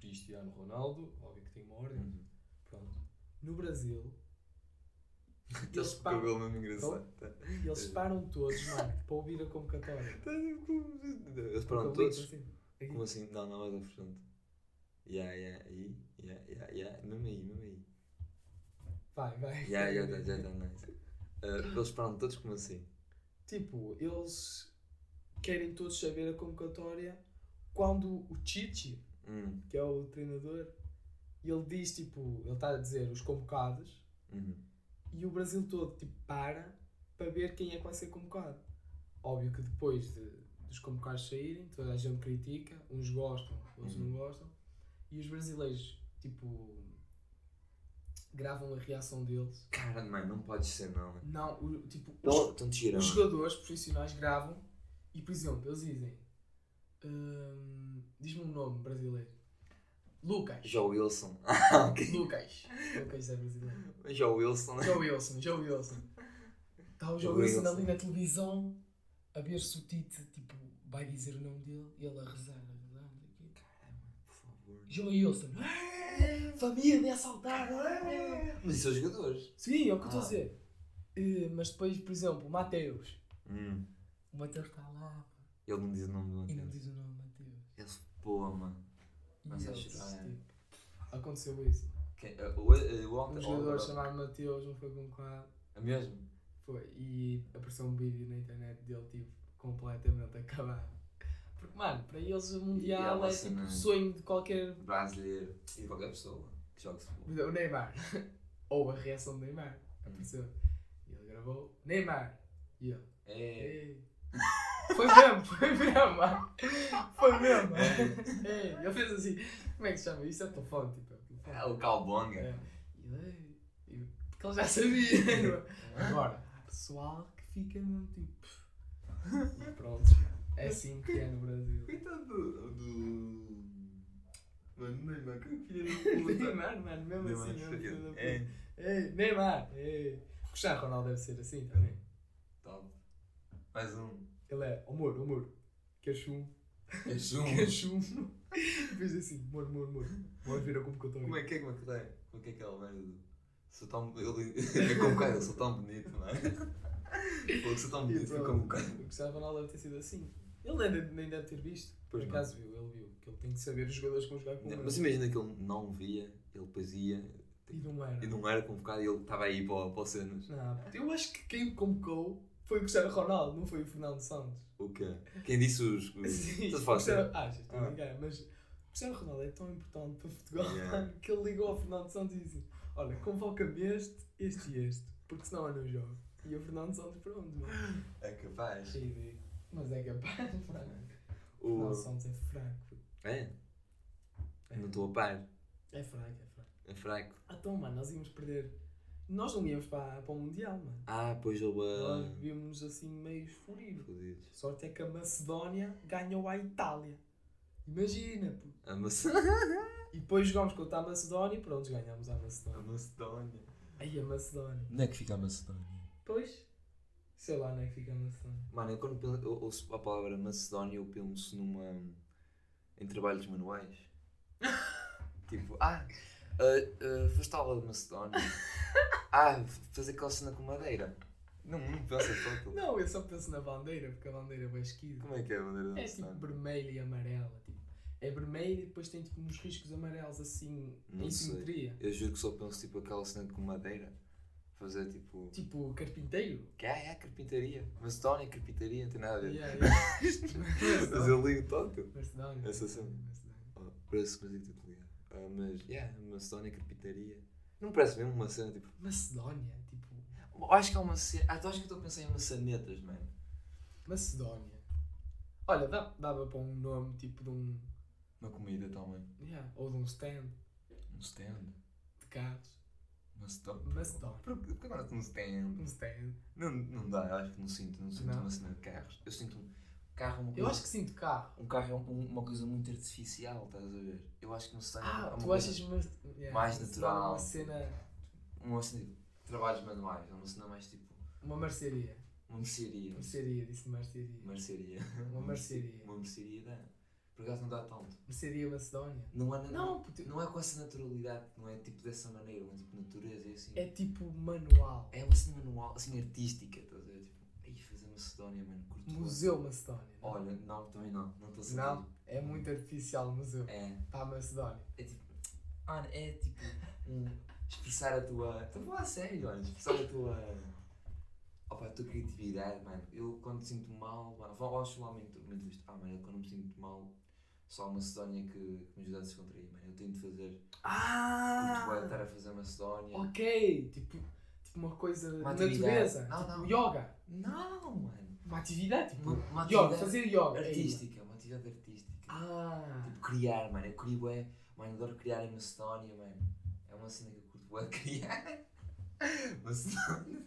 Cristiano Ronaldo, óbvio que tem uma ordem.
Uhum.
Pronto. No Brasil,
Eles
eles, param,
cabelo mesmo engraçado. Tá.
eles param todos, mano, para ouvir a convocatória.
Tá, como- Eles param todos.
assim.
Como assim? Não, não, mais à frente. Ya, ya, aí. Ya, ya, ya. Mesmo aí, mesmo aí.
Vai, vai.
Ya, ya, já, já, já, nice. Ah, Eles param todos como assim?
Tipo, eles querem todos saber a convocatória quando o Chichi,
Hum,
que é o treinador, ele diz tipo, ele está a dizer os convocados
uhum.
e o Brasil todo tipo para para ver quem é que vai ser convocado. Óbvio que depois de, dos convocados saírem, toda a gente critica, uns gostam, outros
Uhum.
não gostam, e os brasileiros tipo gravam a reação deles.
Cara, mãe, não pode ser, não.
Não, o, tipo, os-
Não.
Os jogadores profissionais gravam e, por exemplo, eles dizem. hum, Diz-me um nome brasileiro. Lucas.
Joe Wilson. Ah, ok.
Lucas. Lucas é brasileiro.
Joe Wilson.
Joe Wilson, Joe Wilson. Está o Joe
Joe
Wilson
Wilson.
ali na televisão a ver se o Tite tipo, vai dizer o nome dele e ele a rezar, a rezar, quê.
Por favor.
Joe Wilson, "É, família assaltada. é."
Mas são jogadores.
Sim, é o que eu estou a
Ah.
dizer. Eh, mas depois, por exemplo, o Mateus.
Hum.
O Mateus está lá
Ele não diz o nome do Mateus.
não diz o nome Mateus.
Ele
E
Mas acho- ah, é.
tipo, aconteceu isso.
Quem- o, eh, o ontem.
Um jogador chamado Mateus não foi convocado.
É mesmo?
Foi. E apareceu um vídeo na internet dele, tipo, completamente acabado. Porque, mano, para eles o Mundial
uma
é tipo o sonho de qualquer.
Brasileiro. E de qualquer pessoa que joga futebol.
exemplo, O Neymar. Ou a reação do Neymar. Apareceu. E ele gravou. Neymar. E ele.
É.
Ei. Foi mesmo, foi mesmo. Foi mesmo. Ei. Ele fez assim. Como é que se chama? Isso é telefone, tipo. É.
É o Calbonga.
É. Porque ele já sabia. Agora, pessoal que fica mesmo tipo. E pronto. É assim que é no Brasil.
Coitado do. do... Mano, Neymar, que filha
Neymar, mano, mesmo assim, mesmo filho da puta.
É.
Ei, Neymar! Ei. O Cristiano Ronaldo deve ser assim também.
Top. Mais um.
Ele é, oh moro, oh moro. Quer chum?
É zoom.
Quer chum? Fez assim, moro, moro, moro. Moro vira como que eu estou
Como é que é, como é que tem? Como é que é aquela merda do... Sou tão... Ele... É eu sou tão bonito, não é? Pô, sou tão bonito, fui convocado.
O Cristiano Ronaldo deve ter sido assim. Ele nem, nem deve ter visto. Por
Pois não.
acaso viu, ele viu. Que ele tem que saber os jogadores que vão jogar com ele.
Mas imagina que ele não via, ele depois ia
E não era.
e não era convocado e ele estava aí para, para o cenas.
Não, eu acho que quem o convocou foi o Cristiano Ronaldo, não foi o Fernando Santos.
O quê? Quem disse os...
Sim,
Estás a
o
falar
Cristiano...
sério?
Ah, já estou a
Ah.
brincar, mas o Cristiano Ronaldo é tão importante para Portugal
Yeah.
que ele ligou ao Fernando Santos e disse: Olha, convoca-me este, este e este, porque senão eu não jogo. E o Fernando Santos, pronto, mano.
É capaz.
Ridículo. Mas é capaz, mano. O
O...
Fernando Santos é fraco.
É?
É,
Não estou a par.
é fraco, é fraco.
É fraco.
Ah, então, mano, nós íamos perder. Nós não íamos para, para o Mundial, mano.
Ah, pois houve
Nós
a...
víamos assim meio furidos.
Fodidos.
Sorte é que a Macedónia ganhou à Itália. Imagina, pô.
A Mace-
E depois jogámos contra a Macedónia e pronto, ganhámos a
a
Macedónia.
Macedónia.
Aí a Macedónia.
Onde é que fica a Macedónia?
Pois, sei lá onde é que fica a Macedónia.
Mano, eu quando penso, eu ouço a palavra Macedónia, eu penso numa. em trabalhos manuais. tipo, ah, ah, foste à aula de Macedónia. ah, fazer aquela cena com madeira. Não, não pensa tanto.
Não, eu só penso na bandeira, porque a bandeira é esquisita.
Como é que é a bandeira da
É tipo
Macedónia?
vermelha e amarela. Tipo. É vermelho e depois tem tipo uns riscos amarelos assim,
Não
em
sei.
simetria.
Eu juro que só penso tipo aquela cena com madeira. Fazer tipo.
Tipo carpinteiro.
Que é, é carpintaria. Macedónia, carpintaria, não tem nada a ver.
Yeah, yeah.
Mas eu ligo tanto.
Macedónia.
Essa cena. Oh, parece que estou Ah, mas, yeah, Macedónia, carpintaria. Não parece mesmo uma cena tipo.
Macedónia, tipo.
Acho que é uma cena. Ah, acho que eu estou a pensar em maçanetas, mano.
Macedónia. Olha, dá- dava para um nome tipo de um.
Uma comida também.
Yeah, ou de um stand
Um stand.
de carros.
Macedónia.
Macedónia.
Por por que agora um stand?
Um stand.
Não, não dá, eu acho que não sinto. Não sinto
Não?
uma cena de carros. Eu sinto um carro é uma coisa.
Eu acho que sinto carro.
Um carro é um- uma coisa muito artificial, estás a ver? Eu acho que um stand é
Ah,
uma
tu
coisa-
achas mas, yeah,
mais natural.
Uma cena.
Uma cena de trabalhos manuais, é uma cena mais tipo.
Uma mercearia.
Uma mercearia.
Mercearia, disse mercearia.
Mercearia.
Uma mercearia.
Uma mercearia dá. Por acaso não dá tanto.
Mercearia Macedónia.
Não é,
Não, puto,
não é com essa naturalidade, não é tipo dessa maneira, não é tipo natureza, é assim.
é tipo manual.
É uma cena manual, assim artística, estás a ver? Tipo, aí fazer Macedónia, mano, curto.
Museu Macedónia. não?
Olha, não, também não, não estou a sentir.
Não, é muito artificial o museu.
É,
Para a Macedónia.
é tipo, mano, é tipo um, expressar a tua. Estou a falar a sério, olha, expressar a tua. Opa, a tua criatividade, mano. Eu quando sinto mal, mano, uma entre- uma entrevista. Ah, mano, eu quando me sinto mal, só a Macedónia que, que me ajuda a descontrair, mano. Eu tento fazer.
Ah!
bué estar a fazer Macedónia.
Ok, tipo uma coisa de
atividade.
natureza.
Não,
tipo
não.
yoga.
Não, mano.
Uma atividade, tipo,
Uma, uma
yoga,
atividade
fazer yoga. é
artística, uma atividade artística.
Ah!
Tipo, criar, mano. Eu crio é. Mano, adoro criar em Macedónia, mano. É uma cena que eu curto bué criar. Macedónia.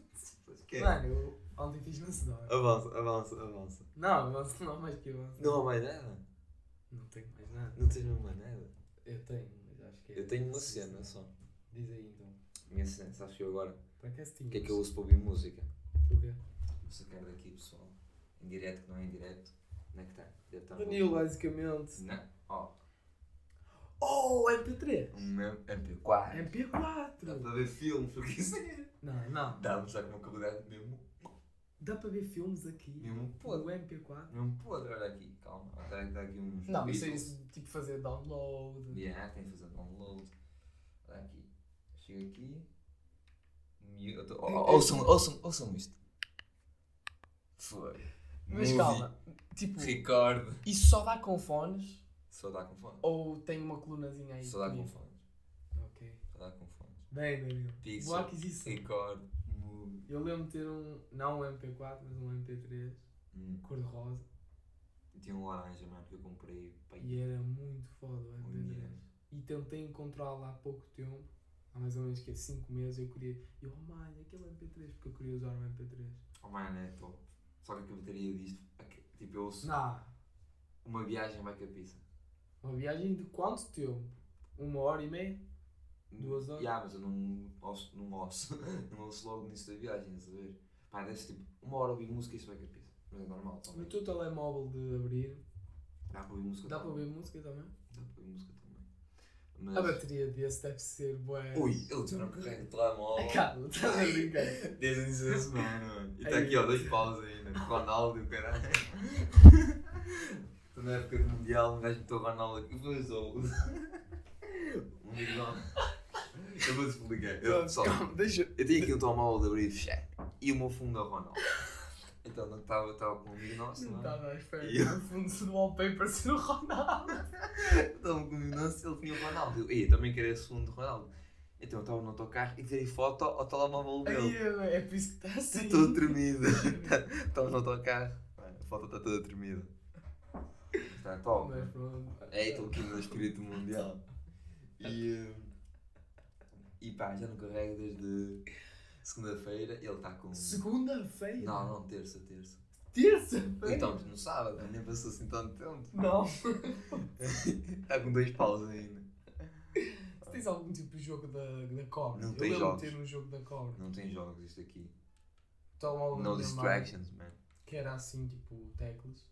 Mano, eu ontem fiz Macedónia.
Avança, avança, avança.
Não, mas não há mais que avançar.
Não há mais nada?
Não tenho mais nada.
Não tens mesmo mais nada?
Eu tenho, mas acho que é.
Eu tenho uma cena só.
Diz aí então.
Minha cena, sabes que eu agora.
Para que é
O que é que eu uso para ouvir música?
O quê?
Vou sacar daqui, pessoal. Em direto que não é em direto. Onde é que está? Deve estar
basicamente.
Não. Ó,
Oh, MP3!
um M- MP4. Dá
MP4!
para ver filmes, porque isso é.
Não, não.
Dá-me só com uma qualidade mesmo.
Dá para ver filmes aqui.
Mesmo podre.
MP4.
Mesmo podre, olha aqui, calma. Está está aqui uns.
Não, mas é isso, tipo fazer download.
Yeah, tem que fazer download. Olha aqui. Chega aqui. Mi- eu tô-
Tem-
ó- Ouçam, ouçam, ouçam isto. Foi.
Mas
Movie.
calma, tipo,
Record.
isso só dá com fones
Só dá com fone.
ou tem uma colunazinha aí?
Só dá com
comigo?
fones.
Ok.
Só dá com fones.
Bem, Danilo.
Pixel.
Boa aquisição.
Record. Movie.
Eu lembro de ter um, não um MP4, mas um MP3,
Hum.
cor-de-rosa,
tinha um laranja, mano, que eu comprei. Pai,
e era muito foda o
um
MP3.
dia.
E tentei encontrá-lo há pouco tempo, há mais ou menos que 5 meses, eu queria. Eu, oh mãe, aquele MP3, porque eu queria usar o MP3.
Oh, mano, é top. Só que a bateria disto. Tipo, eu ouço.
Não,
Uma viagem vai com a pizza.
uma viagem de quanto tempo? Uma hora e meia? Duas horas?
Ya, mas eu não ouço, não ouço, não ouço logo no início da viagem, a ver? Pá, deve tipo uma hora ouvir música e isso vai com a pizza. Mas é normal
No
também.
teu telemóvel de abrir,
Dá para ouvir música
dá para ouvir música também?
Dá para ouvir música também.
A
Mas.
bateria desse deve ser boa.
Ui, eu já não carrego o telemóvel.
Calma, estás a brincar.
Desde o início da semana, mano. E está aqui, ó, dois paus ainda. Ronaldo e o caralho. Estou na época do Mundial, um gajo meteu o Ronaldo aqui. Ó. Um nosso. Eu vou-te explicar. Eu,
deixa.
Eu tinha aqui um telemóvel de abrir e fechar. E o meu fundo é o Ronaldo. Então não estava estava com um amigo nosso,
Não
não é?
estava à espera.
E eu-
No fundo do wallpaper ser o Ronaldo.
Estava com um amigo nosso e ele tinha o Ronaldo. Eu, "Ei, eu também quero esse fundo do Ronaldo. Então eu estava no autocarro e tirei foto ao telemóvel dele.
é por isso que está assim.
Está todo tremido. Estamos no autocarro. A foto está toda tremida. Está top.
Mas pronto.
É, estou aqui no espírito mundial. E, eh, e pá, já não carrego desde segunda-feira. Ele está com.
Segunda-feira?
Não, não, terça, terça.
Terça-feira?
Então, no sábado, nem passou assim tanto tempo.
Não.
Está com dois paus ainda.
Se tens algum tipo de jogo da, da cobra?
Não
eu
tem jogos.
ter um jogo da cobra.
Não tem jogos isto aqui.
Telemóvel
No distractions, man.
Que era assim, tipo, teclas.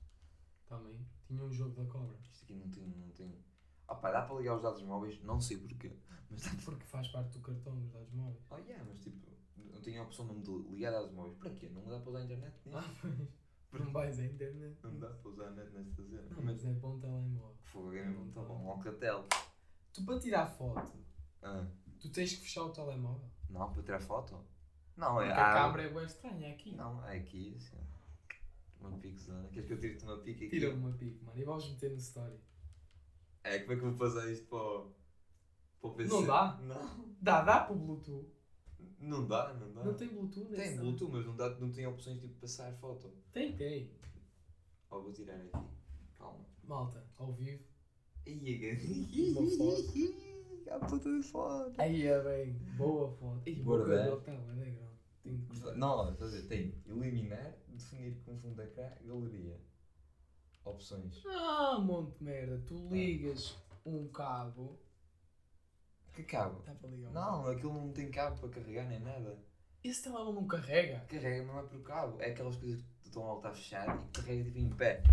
Também. Tinha um jogo da cobra.
Isto aqui não tem. Não tem... Ah pá, dá para ligar os dados móveis? Não sei porquê. Mas
Porque faz parte do cartão dos dados móveis.
Oh yeah, mas tipo, não tenho a opção mesmo de ligar dados móveis. Para quê? Não dá para usar a internet nisto?
Ah, pois. Não vais à internet.
Não dá para usar a net nesta cena.
Não, mas é bom telemóvel.
Fogo, é mesmo, tá bom. Um Alcatel.
Tu para tirar foto,
Ah,
tu tens que fechar o telemóvel.
não, para tirar foto? Não,
Porque
é.
a câmera é bem estranha aqui.
Não, é aqui, assim. Uma pixzona. Queres que eu tire-te uma pique aqui?
Tira uma pique, mano, e vamos meter no story.
É, como é que eu vou passar isto para o, para o PC?
Não dá?
Não.
Dá, dá para o Bluetooth.
Não dá, não dá.
Não tem Bluetooth
Tem
não.
Bluetooth, mas não, dá, não tem opções tipo passar foto.
Tem, tem.
Ó, vou tirar aqui. Calma.
Malta, ao vivo.
Ih,
Uma foto.
A puta de foto.
Aí é bem, boa foto. Ih,
Bora
o
ver.
cabelo está bem grande. Tenho de cortar.
Não, estás a ver? Tem eliminar, definir com fundo da cá, galeria. Opções.
Ah, monte de merda. Tu ligas um cabo.
Que cabo?
Dá para ligar
Não, aquilo não tem cabo para carregar nem nada.
Esse telemóvel não carrega.
Carrega não é por cabo. É aquelas coisas que estão a estar fechado e carrega tipo em pé.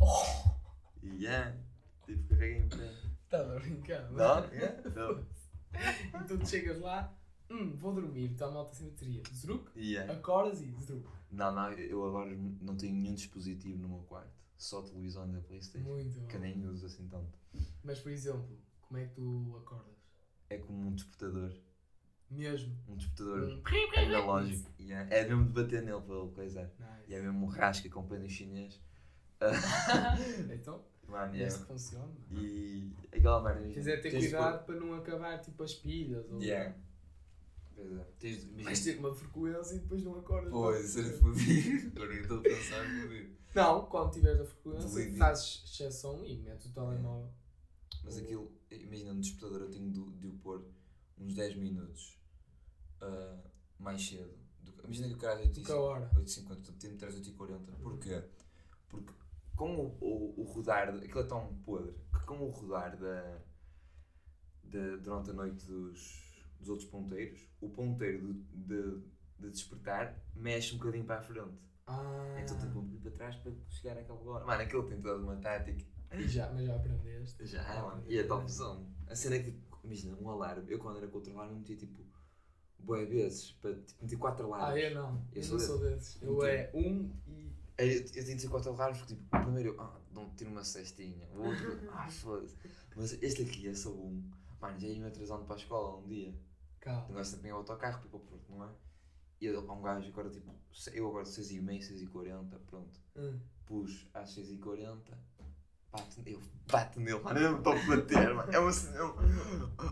Oh!
E é. Tipo, carrega em pé.
Estás a brincar?
Não? É? Não.
Então tu chegas lá, hum, vou dormir, está a malta sem bateria. Zruk,
é.
acordas e zruk.
Não, não, eu agora não tenho nenhum dispositivo no meu quarto. Só televisão da Playstation.
Muito
Que
bom.
nem uso assim tanto.
Mas por exemplo, como é que tu acordas?
É como um despertador.
Mesmo.
Um despertador
Um...
analógico. E é, é mesmo de bater nele para ele coisar. E é
Nice.
mesmo um rasca com pano chinês.
então,
Mano,
é
é.
assim que funciona.
E aquela merda.
Tens é ter
tens de
cuidado para não acabar tipo as pilhas. Ou...
Yeah. Pois é. Tens de.
Vais ter uma frequência e depois não acordas.
Pois, isso era fodido. Agora eu estou a pensar fodido.
Não, quando tiveres a frequência, fazes exceção e metes o telemóvel.
Mas aquilo, imagina no despertador eu tenho de, de o pôr uns 10 minutos ah, mais cedo. Do, imagina que o cara
hora.
8h50, tenho de 8h40. Porquê? Porque com o, o, o rodar, aquilo é tão podre, que com o rodar da, da- durante a noite dos, dos outros ponteiros, o ponteiro de, de, de despertar mexe um bocadinho para a frente.
Ah,
Então tem que ir para trás para chegar àquela hora. Mano, aquele tem toda uma tática.
E já, mas já aprendeste.
Já, mano. E é topzão. A cena é que, tipo, imagina, um alarme. Eu quando era com outro alarme metia tipo, boé vezes, para tipo, meter 4 alarmes.
Ah, eu não.
Eu
Eu,
sou
não sou desses. Eu é um e.
Eu, eu tinha de ser 4 alarmes porque, tipo, o primeiro eu, ah, não tiro uma cestinha. O outro, ah, foda-se. Mas este aqui é só um. Mano, já ia-me atrasando para a escola um dia.
Calma.
Um gajo sempre em autocarro para ir para o Porto, não é? E eu, um gajo agora, tipo, eu agora 6h30, 6h40, pronto.
Hum.
pus às 6h40, bate, eu bato nele, mano, eu estou a bater, mano, é uma cena,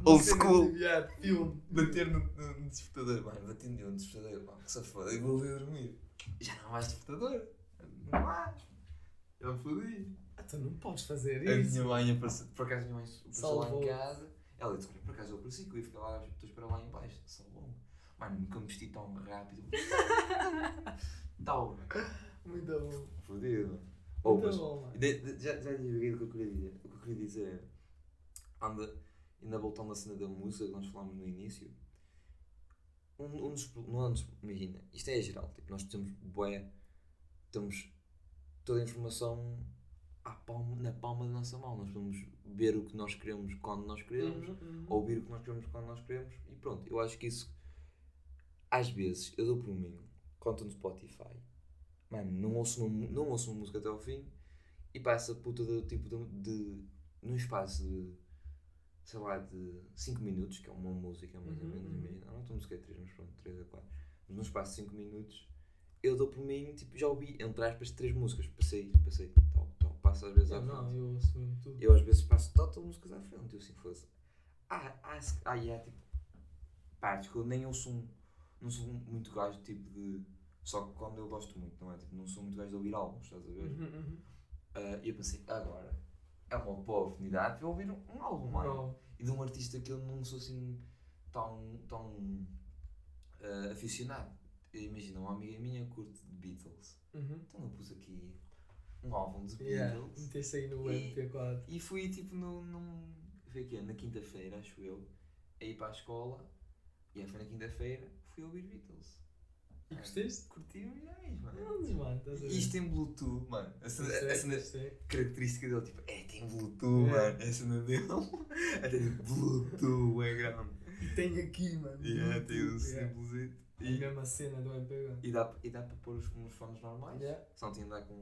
old
Cena
school,
filme.
bater no, no, no despertador, mano, bati nele no despertador, mano, que se foda, eu vou dormir, já não há mais despertador, não há, eu me fodi.
Ah, tu não podes fazer
A
isso.
minha mãe apareceu, por acaso a minha mãe apareceu lá
Salvou.
em casa, ela disse, olha, por acaso eu apareci, que eu ia ficar lá, estou a esperar lá em baixo, salvou-me, mano, nunca me vesti tão rápido, tal,
Muito bom.
fodido, Oh, mas-
bom.
De- de- já, já divaguei o que eu queria dizer. O que eu queria dizer é. Anda, ainda voltando à cena da música que nós falámos no início. Um, um dos, não é um dos- imagina, isto é geral. Tipo, nós temos bué, temos toda a informação palma, na palma da nossa mão. Nós podemos ver o que nós queremos quando nós queremos,
Uhum, uhum.
ouvir o que nós queremos quando nós queremos e pronto. Eu acho que isso, às vezes, eu dou por mim, estou no Spotify, mano, não ouço, uma, não ouço uma música até ao fim e passa puta do tipo de, de num espaço de sei lá de 5 minutos, que é uma música mais ou
Uhum,
menos,
uhum.
imagina, não estou música é 3, mas pronto, 3 a 4, mas num espaço de 5 minutos eu dou por mim, tipo, já ouvi entre aspas 3 músicas, passei, passei, tal, tal, passo às vezes à
Eu
frente.
não, eu ouço mesmo tudo.
Eu às vezes passo total músicas à frente, eu assim fosse. Ah, ah, ah, é tipo. Partes que eu nem eu sou um. Não sou muito gajo tipo de. Só que quando eu gosto muito, não é? Tipo, não sou muito gajo de ouvir álbuns, estás a ver?
Uhum, uhum.
Ah, E eu pensei, agora é uma boa oportunidade para ouvir um, um álbum.
Não.
E de um artista que eu não sou assim tão. tão. ah, aficionado. Imagina, uma amiga minha curte de Beatles.
Uhum.
Então eu pus aqui um álbum de
Yeah,
Beatles.
meteste aí no
E-
MP4.
E fui tipo no, num. Foi aqui, na quinta-feira, acho eu, a ir para a escola. E aí foi na quinta-feira, fui ouvir Beatles.
E gostaste?
Curti milhões, mano.
Não, mano, estás a ver?
Isto tem Bluetooth, mano. A cena,
Gostei,
a cena
gostei.
característica dele, tipo, é, tem Bluetooth,
É.
mano. A cena dele. Até tipo, Bluetooth, é grande.
E tem aqui, mano.
E é, tem um
Yeah.
símbolozinho.
A
E,
mesma cena do MP4.
e, dá, e dá para pôr os, uns fones normais.
Yeah.
Só não tinha de dar com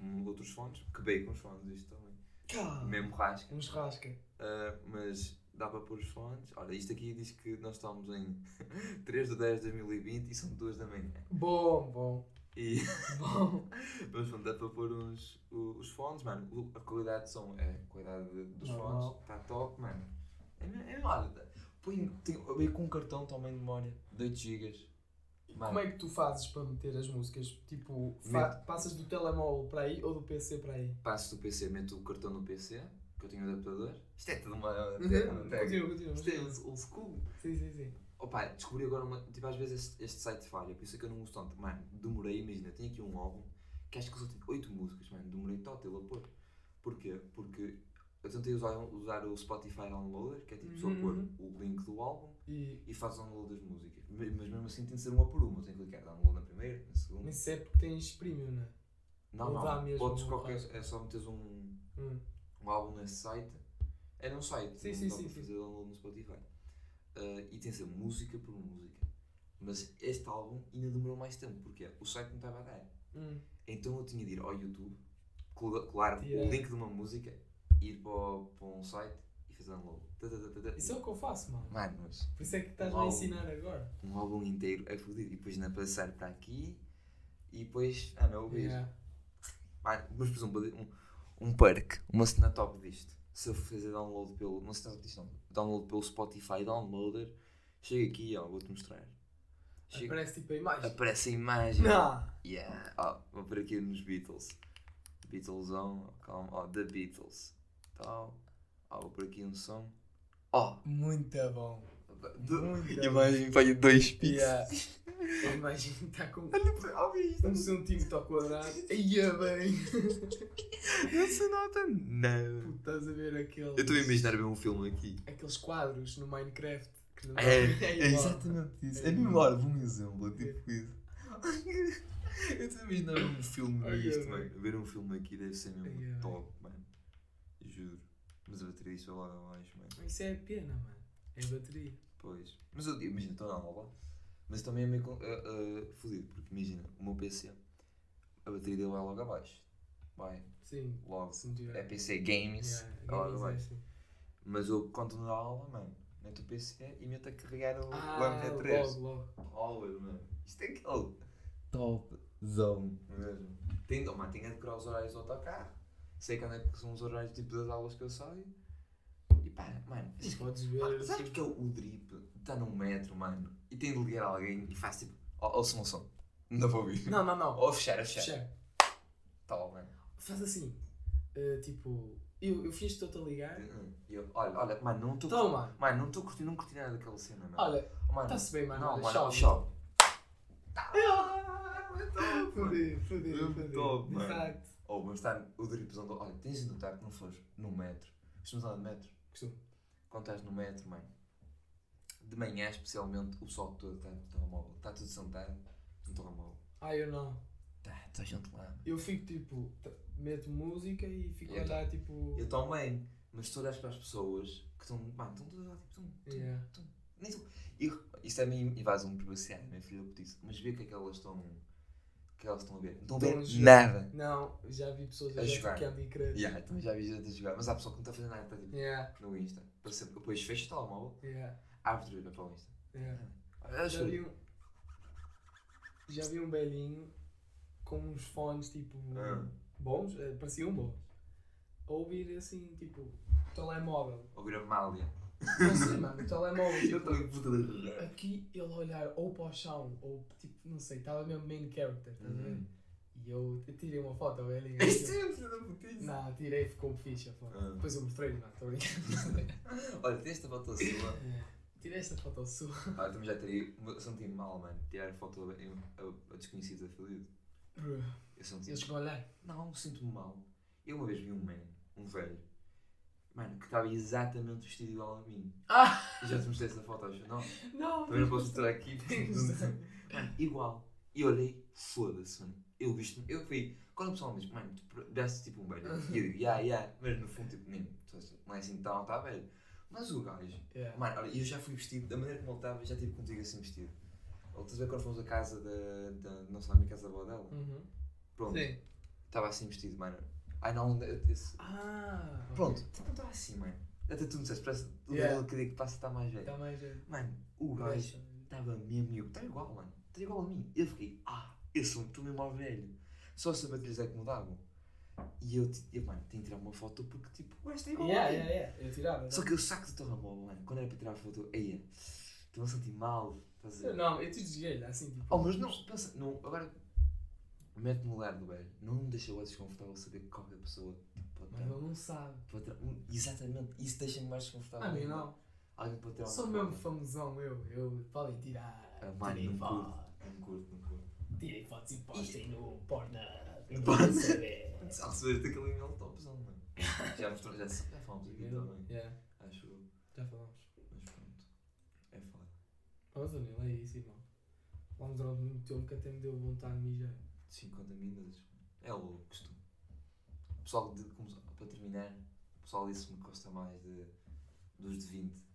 um, outros fones. Que bem com os fones, isto também.
Cá.
Mesmo rasca.
Um churrasca.
Uh, mas dá para pôr os fones. Olha, isto aqui diz que nós estamos em 3 de 10 de 2020 e são 2 da manhã.
Bom, bom.
E,
Bom.
mas pronto, dá para pôr uns, os fones, mano. A qualidade de som é a qualidade de- dos fones. Está top, mano. É, é olha, põe, tem, eu com um cartão também de memória de 8 GB. Mano,
Como é que tu fazes para meter as músicas? Tipo, passas do telemóvel para aí ou do PC para aí?
passo do PC, meto o cartão no PC, que eu tenho adaptador. Isto é tudo uma.
Uhum.
técnica.
Continua, continua.
Isto é old school.
Sim, sim, sim.
Opa, descobri agora uma. Tipo, às vezes este, este site falha, por isso é que eu não uso tanto. Mano, demorei, imagina, tenho aqui um álbum que acho que só tem 8 músicas, mano, demorei total a pôr. Porquê? Porque eu tentei usar, usar o Spotify Downloader, que é tipo só pôr
uhum.
o link do álbum
E,
e faz download das músicas. Mas mesmo assim tem de ser uma por uma, tenho que clicar download na primeira, na segunda.
mas isso é porque tens premium, não é?
Não, não,
mesmo
podes
um
qualquer. É só meteres um,
Hum.
Um álbum nesse site. É num site,
Sim,
não
sim, sim,
fazer download no Spotify. Ah, e tem ser música por música. Mas este álbum ainda demorou mais tempo, porque o site não estava a dar.
Hum.
Então eu tinha de ir ao YouTube, col- colar
Tirar.
o link de uma música, ir para, o- para um site e fazer download.
Isso é o que eu faço, mano.
Mano, mas
Por isso é que estás
Uau.
a ensinar agora.
um álbum inteiro é fodido. E depois ainda passar para aqui e depois. Ah, não, ouvir.
Yeah.
Mano, mas por exemplo, um, um perk, uma cena top disto. Se eu fazer download pelo. Sei se disto não. Download pelo Spotify Downloader, chega aqui, ó, vou-te mostrar. Chega,
Aparece tipo a imagem.
aparece a imagem.
Não!
Yeah. Ó, vou por aqui nos Beatles. Beatles on, calma, ó, The Beatles. Tal. Ó, vou por aqui um som. Ó,
Muito bom.
do-
Muito
imagem vai dois
Yeah.
pixels.
A imagem está com
Olha para ó, isto.
um centímetro ao quadrado. Ia bem!
Não se nota. Não.
Puto, estás a ver aqueles.
Eu estou a imaginar ver um filme aqui.
Aqueles quadros no Minecraft. Que não
É, é
igual.
exatamente isso.
É
É olha, um exemplo, tipo isso. Eu também não um filme
Ai,
nisto,
ai.
mano. Ver um filme aqui deve ser mesmo top, mano. Juro. Mas a bateria disto vai lá abaixo, mano.
Isso é pena, mano. É bateria.
Pois. Mas eu imagina, estou na aula. Mas também é meio uh, uh, fodido, porque imagina, o meu PC, a bateria dele vai logo abaixo. Vai,
Sim.
logo. É PC Games,
Yeah,
vai logo
games é
abaixo.
assim.
Mas eu, quando estou na aula, mano, meto o PC e meto a carregar o, o
Ah,
MP3.
logo, logo.
Always, mano. Isto é aquele top zone mesmo. Tem, oh, mano, tenho a decorar os horários do autocarro. Sei quando é que são os horários tipo das aulas que eu saio. E pá, mano,
E
isso-
podes ver.
sabes
tipo,
que é o, o drip? Está no metro, mano, e tem de ligar alguém e faz tipo, ó, ouça um som. Não vou ouvir.
Não, não, não.
Ou fechar, a fechar.
Fechar.
Tal, mano.
Faz assim. eh, tipo, eu, eu fiz estou-te a ligar.
E eu, olha, olha, mano, não estou
Então, mano.
Mano, não estou curtindo, não curti nada daquela cena, mano.
Olha, está-se bem, mano.
não,
olha,
mano.
Fodeu, fodeu,
Mesmo
fodeu.
top,
De facto.
Ou, mas está o dripzão do. Olha, tens de notar que não fores no metro. Costumas andar de metro?
Costumo.
Quando estás no metro, mano. De manhã, especialmente, o pessoal todo está no telemóvel. Está tudo sentado no telemóvel.
Ah, eu não.
Tá, está gente lá.
Eu fico tipo, meto música e fico a
Eu
olhar tipo.
Eu também. Mas tu olhas para as pessoas que estão. Mano, estão todas lá, tipo. Tum, tum,
Yeah.
tum. Nem tu. E isto é meio invasão de privacidade, minha filha disse. Mas vê o que é que elas estão. O que elas estão a ver. Não estão a ver
a
nada.
Não, já vi pessoas
A
a
jogar.
jogar Candy Crush.
Yeah, também já vi gente a jogar. Mas há pessoa que não está a fazer nada, está tipo
Yeah,
no Insta. Para sempre. Depois fecha o telemóvel,
yeah,
para o Insta.
yeah.
Olha,
Já vi um. Já vi um velhinho com uns fones tipo.
Ah.
bons, eh, pareciam bons. A ouvir assim, tipo, telemóvel.
Ouvir a Mália.
Não sei, mano, o telemóvel.
Eu
Tipo, aqui ele olhar ou para o chão, ou tipo, não sei, estava mesmo main character, estás a ver?
Uhum.
E eu, tirei uma foto, velhinho.
Isto é da putice.
Não, tirei ficou fixe a foto.
Ah.
Depois eu mostrei-lhe, não, estou brincando.
Olha, tem esta foto sua.
Tirei essa foto sua.
Ah, também já teria. Eu senti mal, mano. Tirar foto a, a, a desconhecidos afiliados. Eu senti.
Eles chegam a olhar.
Não, sinto-me mal. Eu uma vez vi um man, um velho, mano, que estava exatamente vestido igual a mim.
Ah!
Já te mostrei essa foto, acho. Não,
Não!
também não posso mostrar aqui. Mano, igual. E olhei, foda-se, mano. Eu visto eu fui. Quando o pessoal me diz, mano, tu deste tipo um velho. E eu digo, ya, ya. Mas no fundo, tipo, nem. Não é assim tão, tá velho. Mas o gajo,
Yeah.
mano, olha, eu já fui vestido, da maneira como ele estava, já tive contigo assim vestido. Ou estás a ver quando fomos à casa da. da não sei, a minha casa da avó dela?
Uhum.
Pronto,
Sim.
estava assim vestido, mano. Ai não, esse,
Ah!
Pronto, não estava assim, mano. Até tu me disseste, parece o
Yeah.
que que passa está mais velho.
Está mais. eh,
Mano, o gajo estava mesmo eu. Está igual, mano. Está igual a mim. Eu fiquei, ah, eu sou tu mesmo ao velho. Só saber que lhes é que mudavam. E eu, eu, mano, tenho que tirar uma foto porque, tipo, o gajo está igual
Yeah,
a mim.
yeah, yeah. Eu tirava.
Só que eu saco do telemóvel, mano. Quando era para tirar a foto, eia, estou a sentir mal. Estás a ver?
Não, eu te desliguei assim, tipo.
Oh, mas não, pensa, não, agora mete-me no lugar do velho. Não me deixa o desconfortável saber que qualquer pessoa pode
Mas
ter.
ele não sabe.
Exatamente, isso deixa-me mais desconfortável.
A mim não.
Alguém pode ter uma
Sou mesmo famosão, eu. Eu podem tirar.
Ah, mano, não curto, não curto, não curto.
Fotos e postem no Porna.
No
Para
Se vês aquele e-mail topzão, mano. Já mostrou, já, já falamos aqui também.
Yeah,
Acho eu.
já falamos.
Mas pronto. É foda.
Mas Danilo, é isso, irmão. Vamos durante muito tempo que até me deu vontade de mijar.
50 minutos. É louco, costume. O pessoal, de, como, para terminar, o pessoal disse-me que gosta mais de, dos de 20.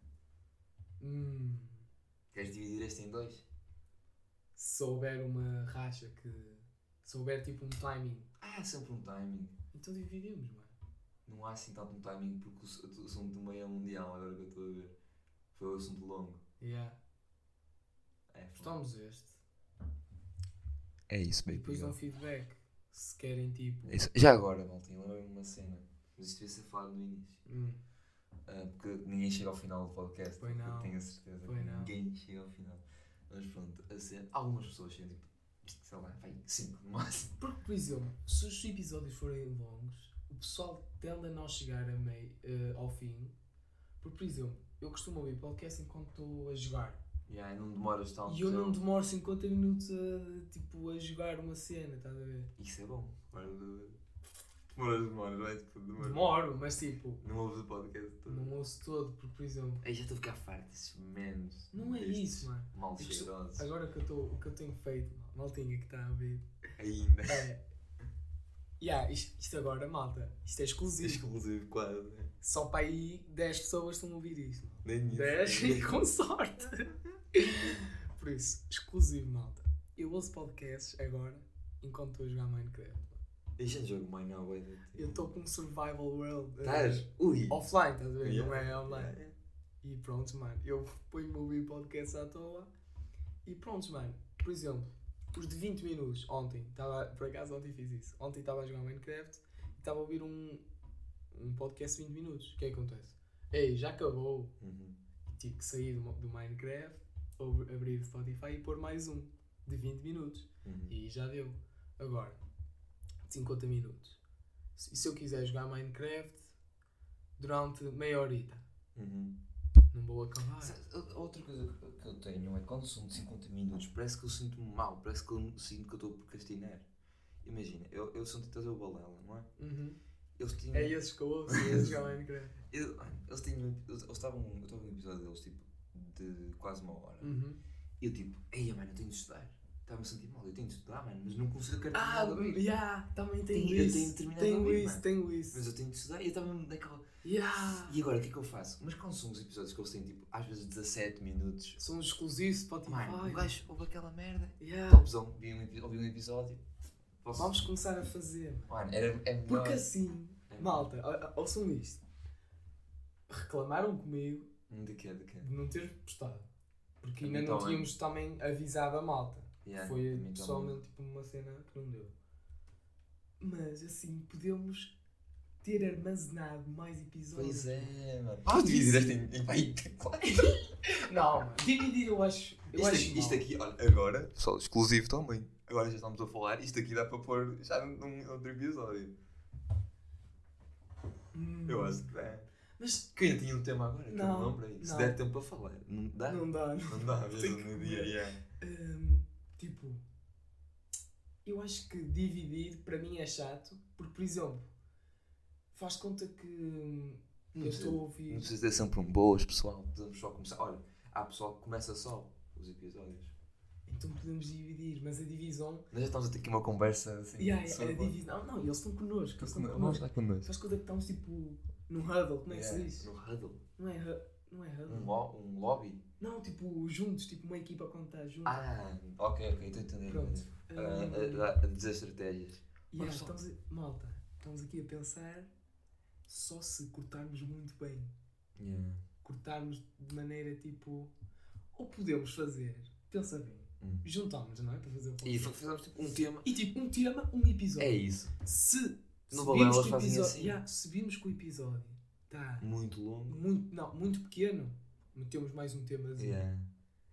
Hum,
Queres dividir este em dois?
se houver uma racha que. Se houver tipo um timing,
há sempre um timing.
então dividimos, mano.
Não há assim tanto um timing porque o assunto do meio é mundial, agora que eu estou a ver. Foi o assunto longo.
Yeah.
É.
Gostamos deste.
É isso, baby.
depois dão feedback. Se querem tipo.
É isso. Já agora, Maltinho, lembra-me de uma cena. Mas isto devia ser falado no início.
Hum,
Ah, porque ninguém chega ao final do podcast.
Pois não.
Tenho a certeza
Pois
que
não.
ninguém chega ao final. Mas pronto, a cena, algumas pessoas chegam tipo, sei lá, vai 5 no máximo.
Porque, por exemplo, se os episódios forem longos, o pessoal tende a não chegar a meio, eh, ao fim. Porque, por exemplo, eu costumo ouvir podcast enquanto estou a jogar.
E aí não demoras tanto.
E eu não demoro 50 minutos a, tipo, a jogar uma cena, estás a ver?
Isso é bom. Demoras, demoras, vai tipo, demoras.
Demoro, mas tipo,
Não ouves o podcast todo.
não ouço todo, porque, por exemplo,
Ei, já estou a ficar farto desses menos.
não é isso, mano.
Mal cheirosos.
Agora que eu, tô, que eu tenho feito, maltinha que está a ouvir,
Ainda.
É. Yeah, isto, isto agora, malta, isto é exclusivo.
Exclusivo, quase. né?
Só para aí 10 pessoas estão a ouvir isto.
Nem isso.
10 com sorte. Por isso, exclusivo, malta. Eu ouço podcasts agora enquanto estou a jogar Minecraft.
Eu já jogo não, vai.
Eu estou com um survival world. eh,
Estás? Ui.
offline, estás a ver? Não
Yeah.
é online.
Yeah.
E pronto, mano. Eu ponho-me a ouvir podcasts à toa. E pronto, mano. Por exemplo, os de 20 minutos, ontem, tava, por acaso ontem fiz isso. Ontem estava a jogar Minecraft e estava a ouvir um, um podcast de 20 minutos. O que é que acontece? Ei, já acabou.
Uhum.
Tive que sair do, do Minecraft, ou abrir o Spotify e pôr mais um de 20 minutos.
Uhum.
E já deu. Agora, 50 minutos. E se eu quiser jogar Minecraft durante meia horita?
Uhum.
Não vou acabar.
Outra coisa que eu tenho é quando são de 50 minutos, parece que eu sinto-me mal, parece que eu sinto que eu estou a procrastinar. Imagina, eu, eu sou tentador balela, não é?
Uhum.
Eles tinham.
É esses que eu ouço, é esses que eu Minecraft.
eu- eles tinham. Eles eles estavam. Eu estava num episódio deles, tipo, de quase uma hora.
Uhum.
E eu, tipo, ei, mano, eu tenho de estudar. Estava-me a sentir mal, eu tenho de estudar, mano, mas não consigo
Ah,
terminar de ouvir.
yeah, também tenho
Tenho- eu
isso.
tenho de terminar de
tenho
ouvir,
isso,
mano.
tenho isso.
Mas eu tenho de estudar e eu estava naquela.
Yeah.
E agora, o que é que eu faço? Mas quando são os episódios que eles têm, tipo, às vezes 17 minutos.
São os exclusivos Spotify.
Mano, o gajo ouve aquela merda.
Yeah.
Topzão, vi um, ouvi um episódio. Posso-
Vamos começar a fazer.
Mano, era, é melhor.
Porque assim,
É
malta, ouçam isto. Reclamaram comigo
De quê? De quê?
de não ter postado. Porque
A
ainda não tínhamos também avisado a malta.
Yeah,
Foi pessoalmente tipo uma cena que não deu. Mas assim, podemos ter armazenado mais episódios.
Pois é, mano. Vamos dividir esta em, em vai, quatro.
Não, mano. Dividir eu acho. Eu
Isto,
acho
aqui, isto aqui, olha, agora. Pessoal, exclusivo também. Agora já estamos a falar. Isto aqui dá para pôr já num outro episódio.
Hum.
Eu acho que dá.
Mas
Que eu ainda tinha um tema agora que eu
Não,
me lembrei. Se
não.
der tempo para falar. Não dá?
não dá.
Não dá,
Tem
mesmo no dia. Yeah.
Hum, tipo, eu acho que dividir para mim é chato, porque, por exemplo, faz conta que hum,
Não
eu estou a
Não
ouvir.
precisa ter sempre um boas, pessoal. Podemos só começar. Olha, há pessoal que começa só os episódios.
Então podemos dividir, mas a divisão.
Nós já estamos a ter aqui uma conversa assim.
Yeah, a divisão. Não, não, eles estão connosco. Eles estão connosco.
connosco.
Faz conta que estamos tipo num huddle, como é que se diz?
No huddle.
Não é, não é huddle.
Um, lo um lobby.
Não, tipo juntos, tipo uma equipa quando está junto.
Ah, ok, ok, estou a entender.
Pronto.
Ah,
Hum,
a, a, a dizer estratégias.
yeah, estamos a- malta, estamos aqui a pensar só se cortarmos muito bem.
Yeah.
cortarmos de maneira tipo. Ou podemos fazer, pensa bem,
Hum.
juntámos, não é? Para fazer o
E
podcast.
tipo um tema.
E tipo, um tema, um episódio.
É isso.
Se
No
se
Balela
vimos
eles
que o
fazem
episódio,
assim.
Yeah, se vimos que o episódio está
Muito longo.
muito, não, muito pequeno, metemos mais um temazinho.
Yeah.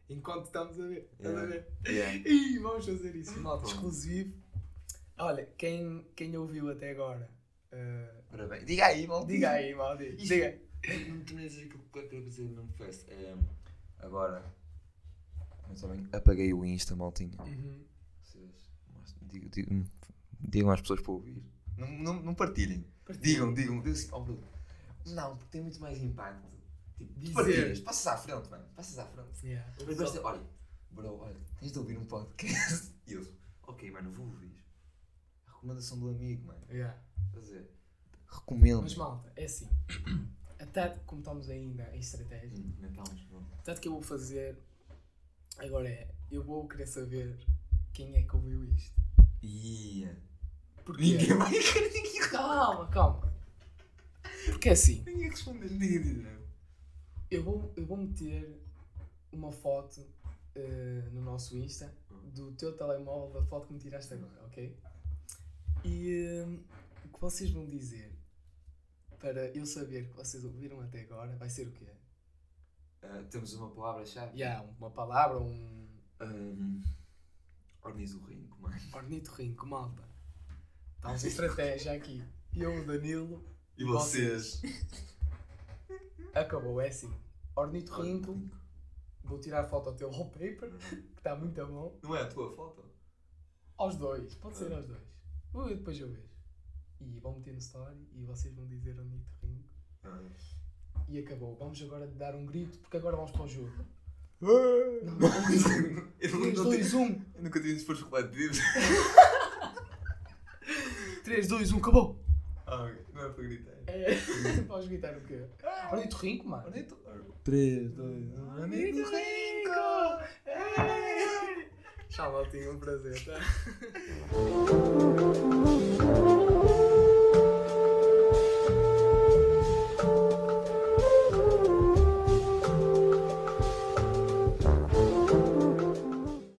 Enquanto estamos a ver. Estás a
Yeah.
ver?
Yeah.
Ih, vamos fazer isso, malta, exclusivo. Olha, quem, quem ouviu até agora, eh,
Parabéns. Diga aí, mal.
diga aí, malta.
Isto-
Diga.
Não terminei de dizer aquilo que eu quero dizer no Fest. É, agora. Mas também apaguei o Insta, maltinha.
Uhum.
Vocês. Digam, às pessoas para ouvir. Não, não, não partilhem.
Partilha.
Digam, digam, digam assim, oh Bruno. Não, porque tem muito mais impacto. Tipo,
Dizer.
partilhas, passas à frente, mano. Passas à frente.
Yeah.
Mas dizer, olha, bro, olha, tens de ouvir um podcast. E eu, ok, mano, vou ouvir. A recomendação do amigo, mano.
Yeah.
Dizer, recomendo.
Mas malta, é assim. Até como estamos ainda em estratégia,
Hum, não estamos, não.
tanto que eu vou fazer agora é, eu vou querer saber quem é que ouviu isto.
Ia.
Porquê?
Ninguém vai querer ninguém.
Calma, calma. Porque é assim,
Ninguém responder, ninguém diz não.
Eu vou, eu vou meter uma foto eh, no nosso Insta do teu telemóvel da foto que me tiraste agora, ok? E eh, o que vocês vão dizer para eu saber que vocês ouviram até agora vai ser o quê?
Ah, temos uma palavra-chave.
Yeah, uma palavra, um
Um, ornitorrinco, mano.
ornitorrinco, malta. Estamos em estratégia aqui. Eu, o Danilo,
E vocês?
Acabou, é assim. Ornitorrinco, vou tirar a foto ao teu wallpaper, que está muito bom.
Não é a tua foto?
Aos dois, pode ser
Ah.
aos dois. Uh, depois eu vejo. E vão meter no story e vocês vão dizer ornitorrinco.
Ah.
E acabou. Vamos agora dar um grito, porque agora vamos para o jogo.
eu,
Não,
não, eu,
3,
não,
2, 1.
eu nunca tive esforço coletivo.
3, 2, 1, acabou!
Ah, ok. Não é para gritar.
É, podes gritar o quê? Ornito Rinco, mano.
3, 2, 1.
Ornito Rinco! Tchau, maltinho, um prazer, tá?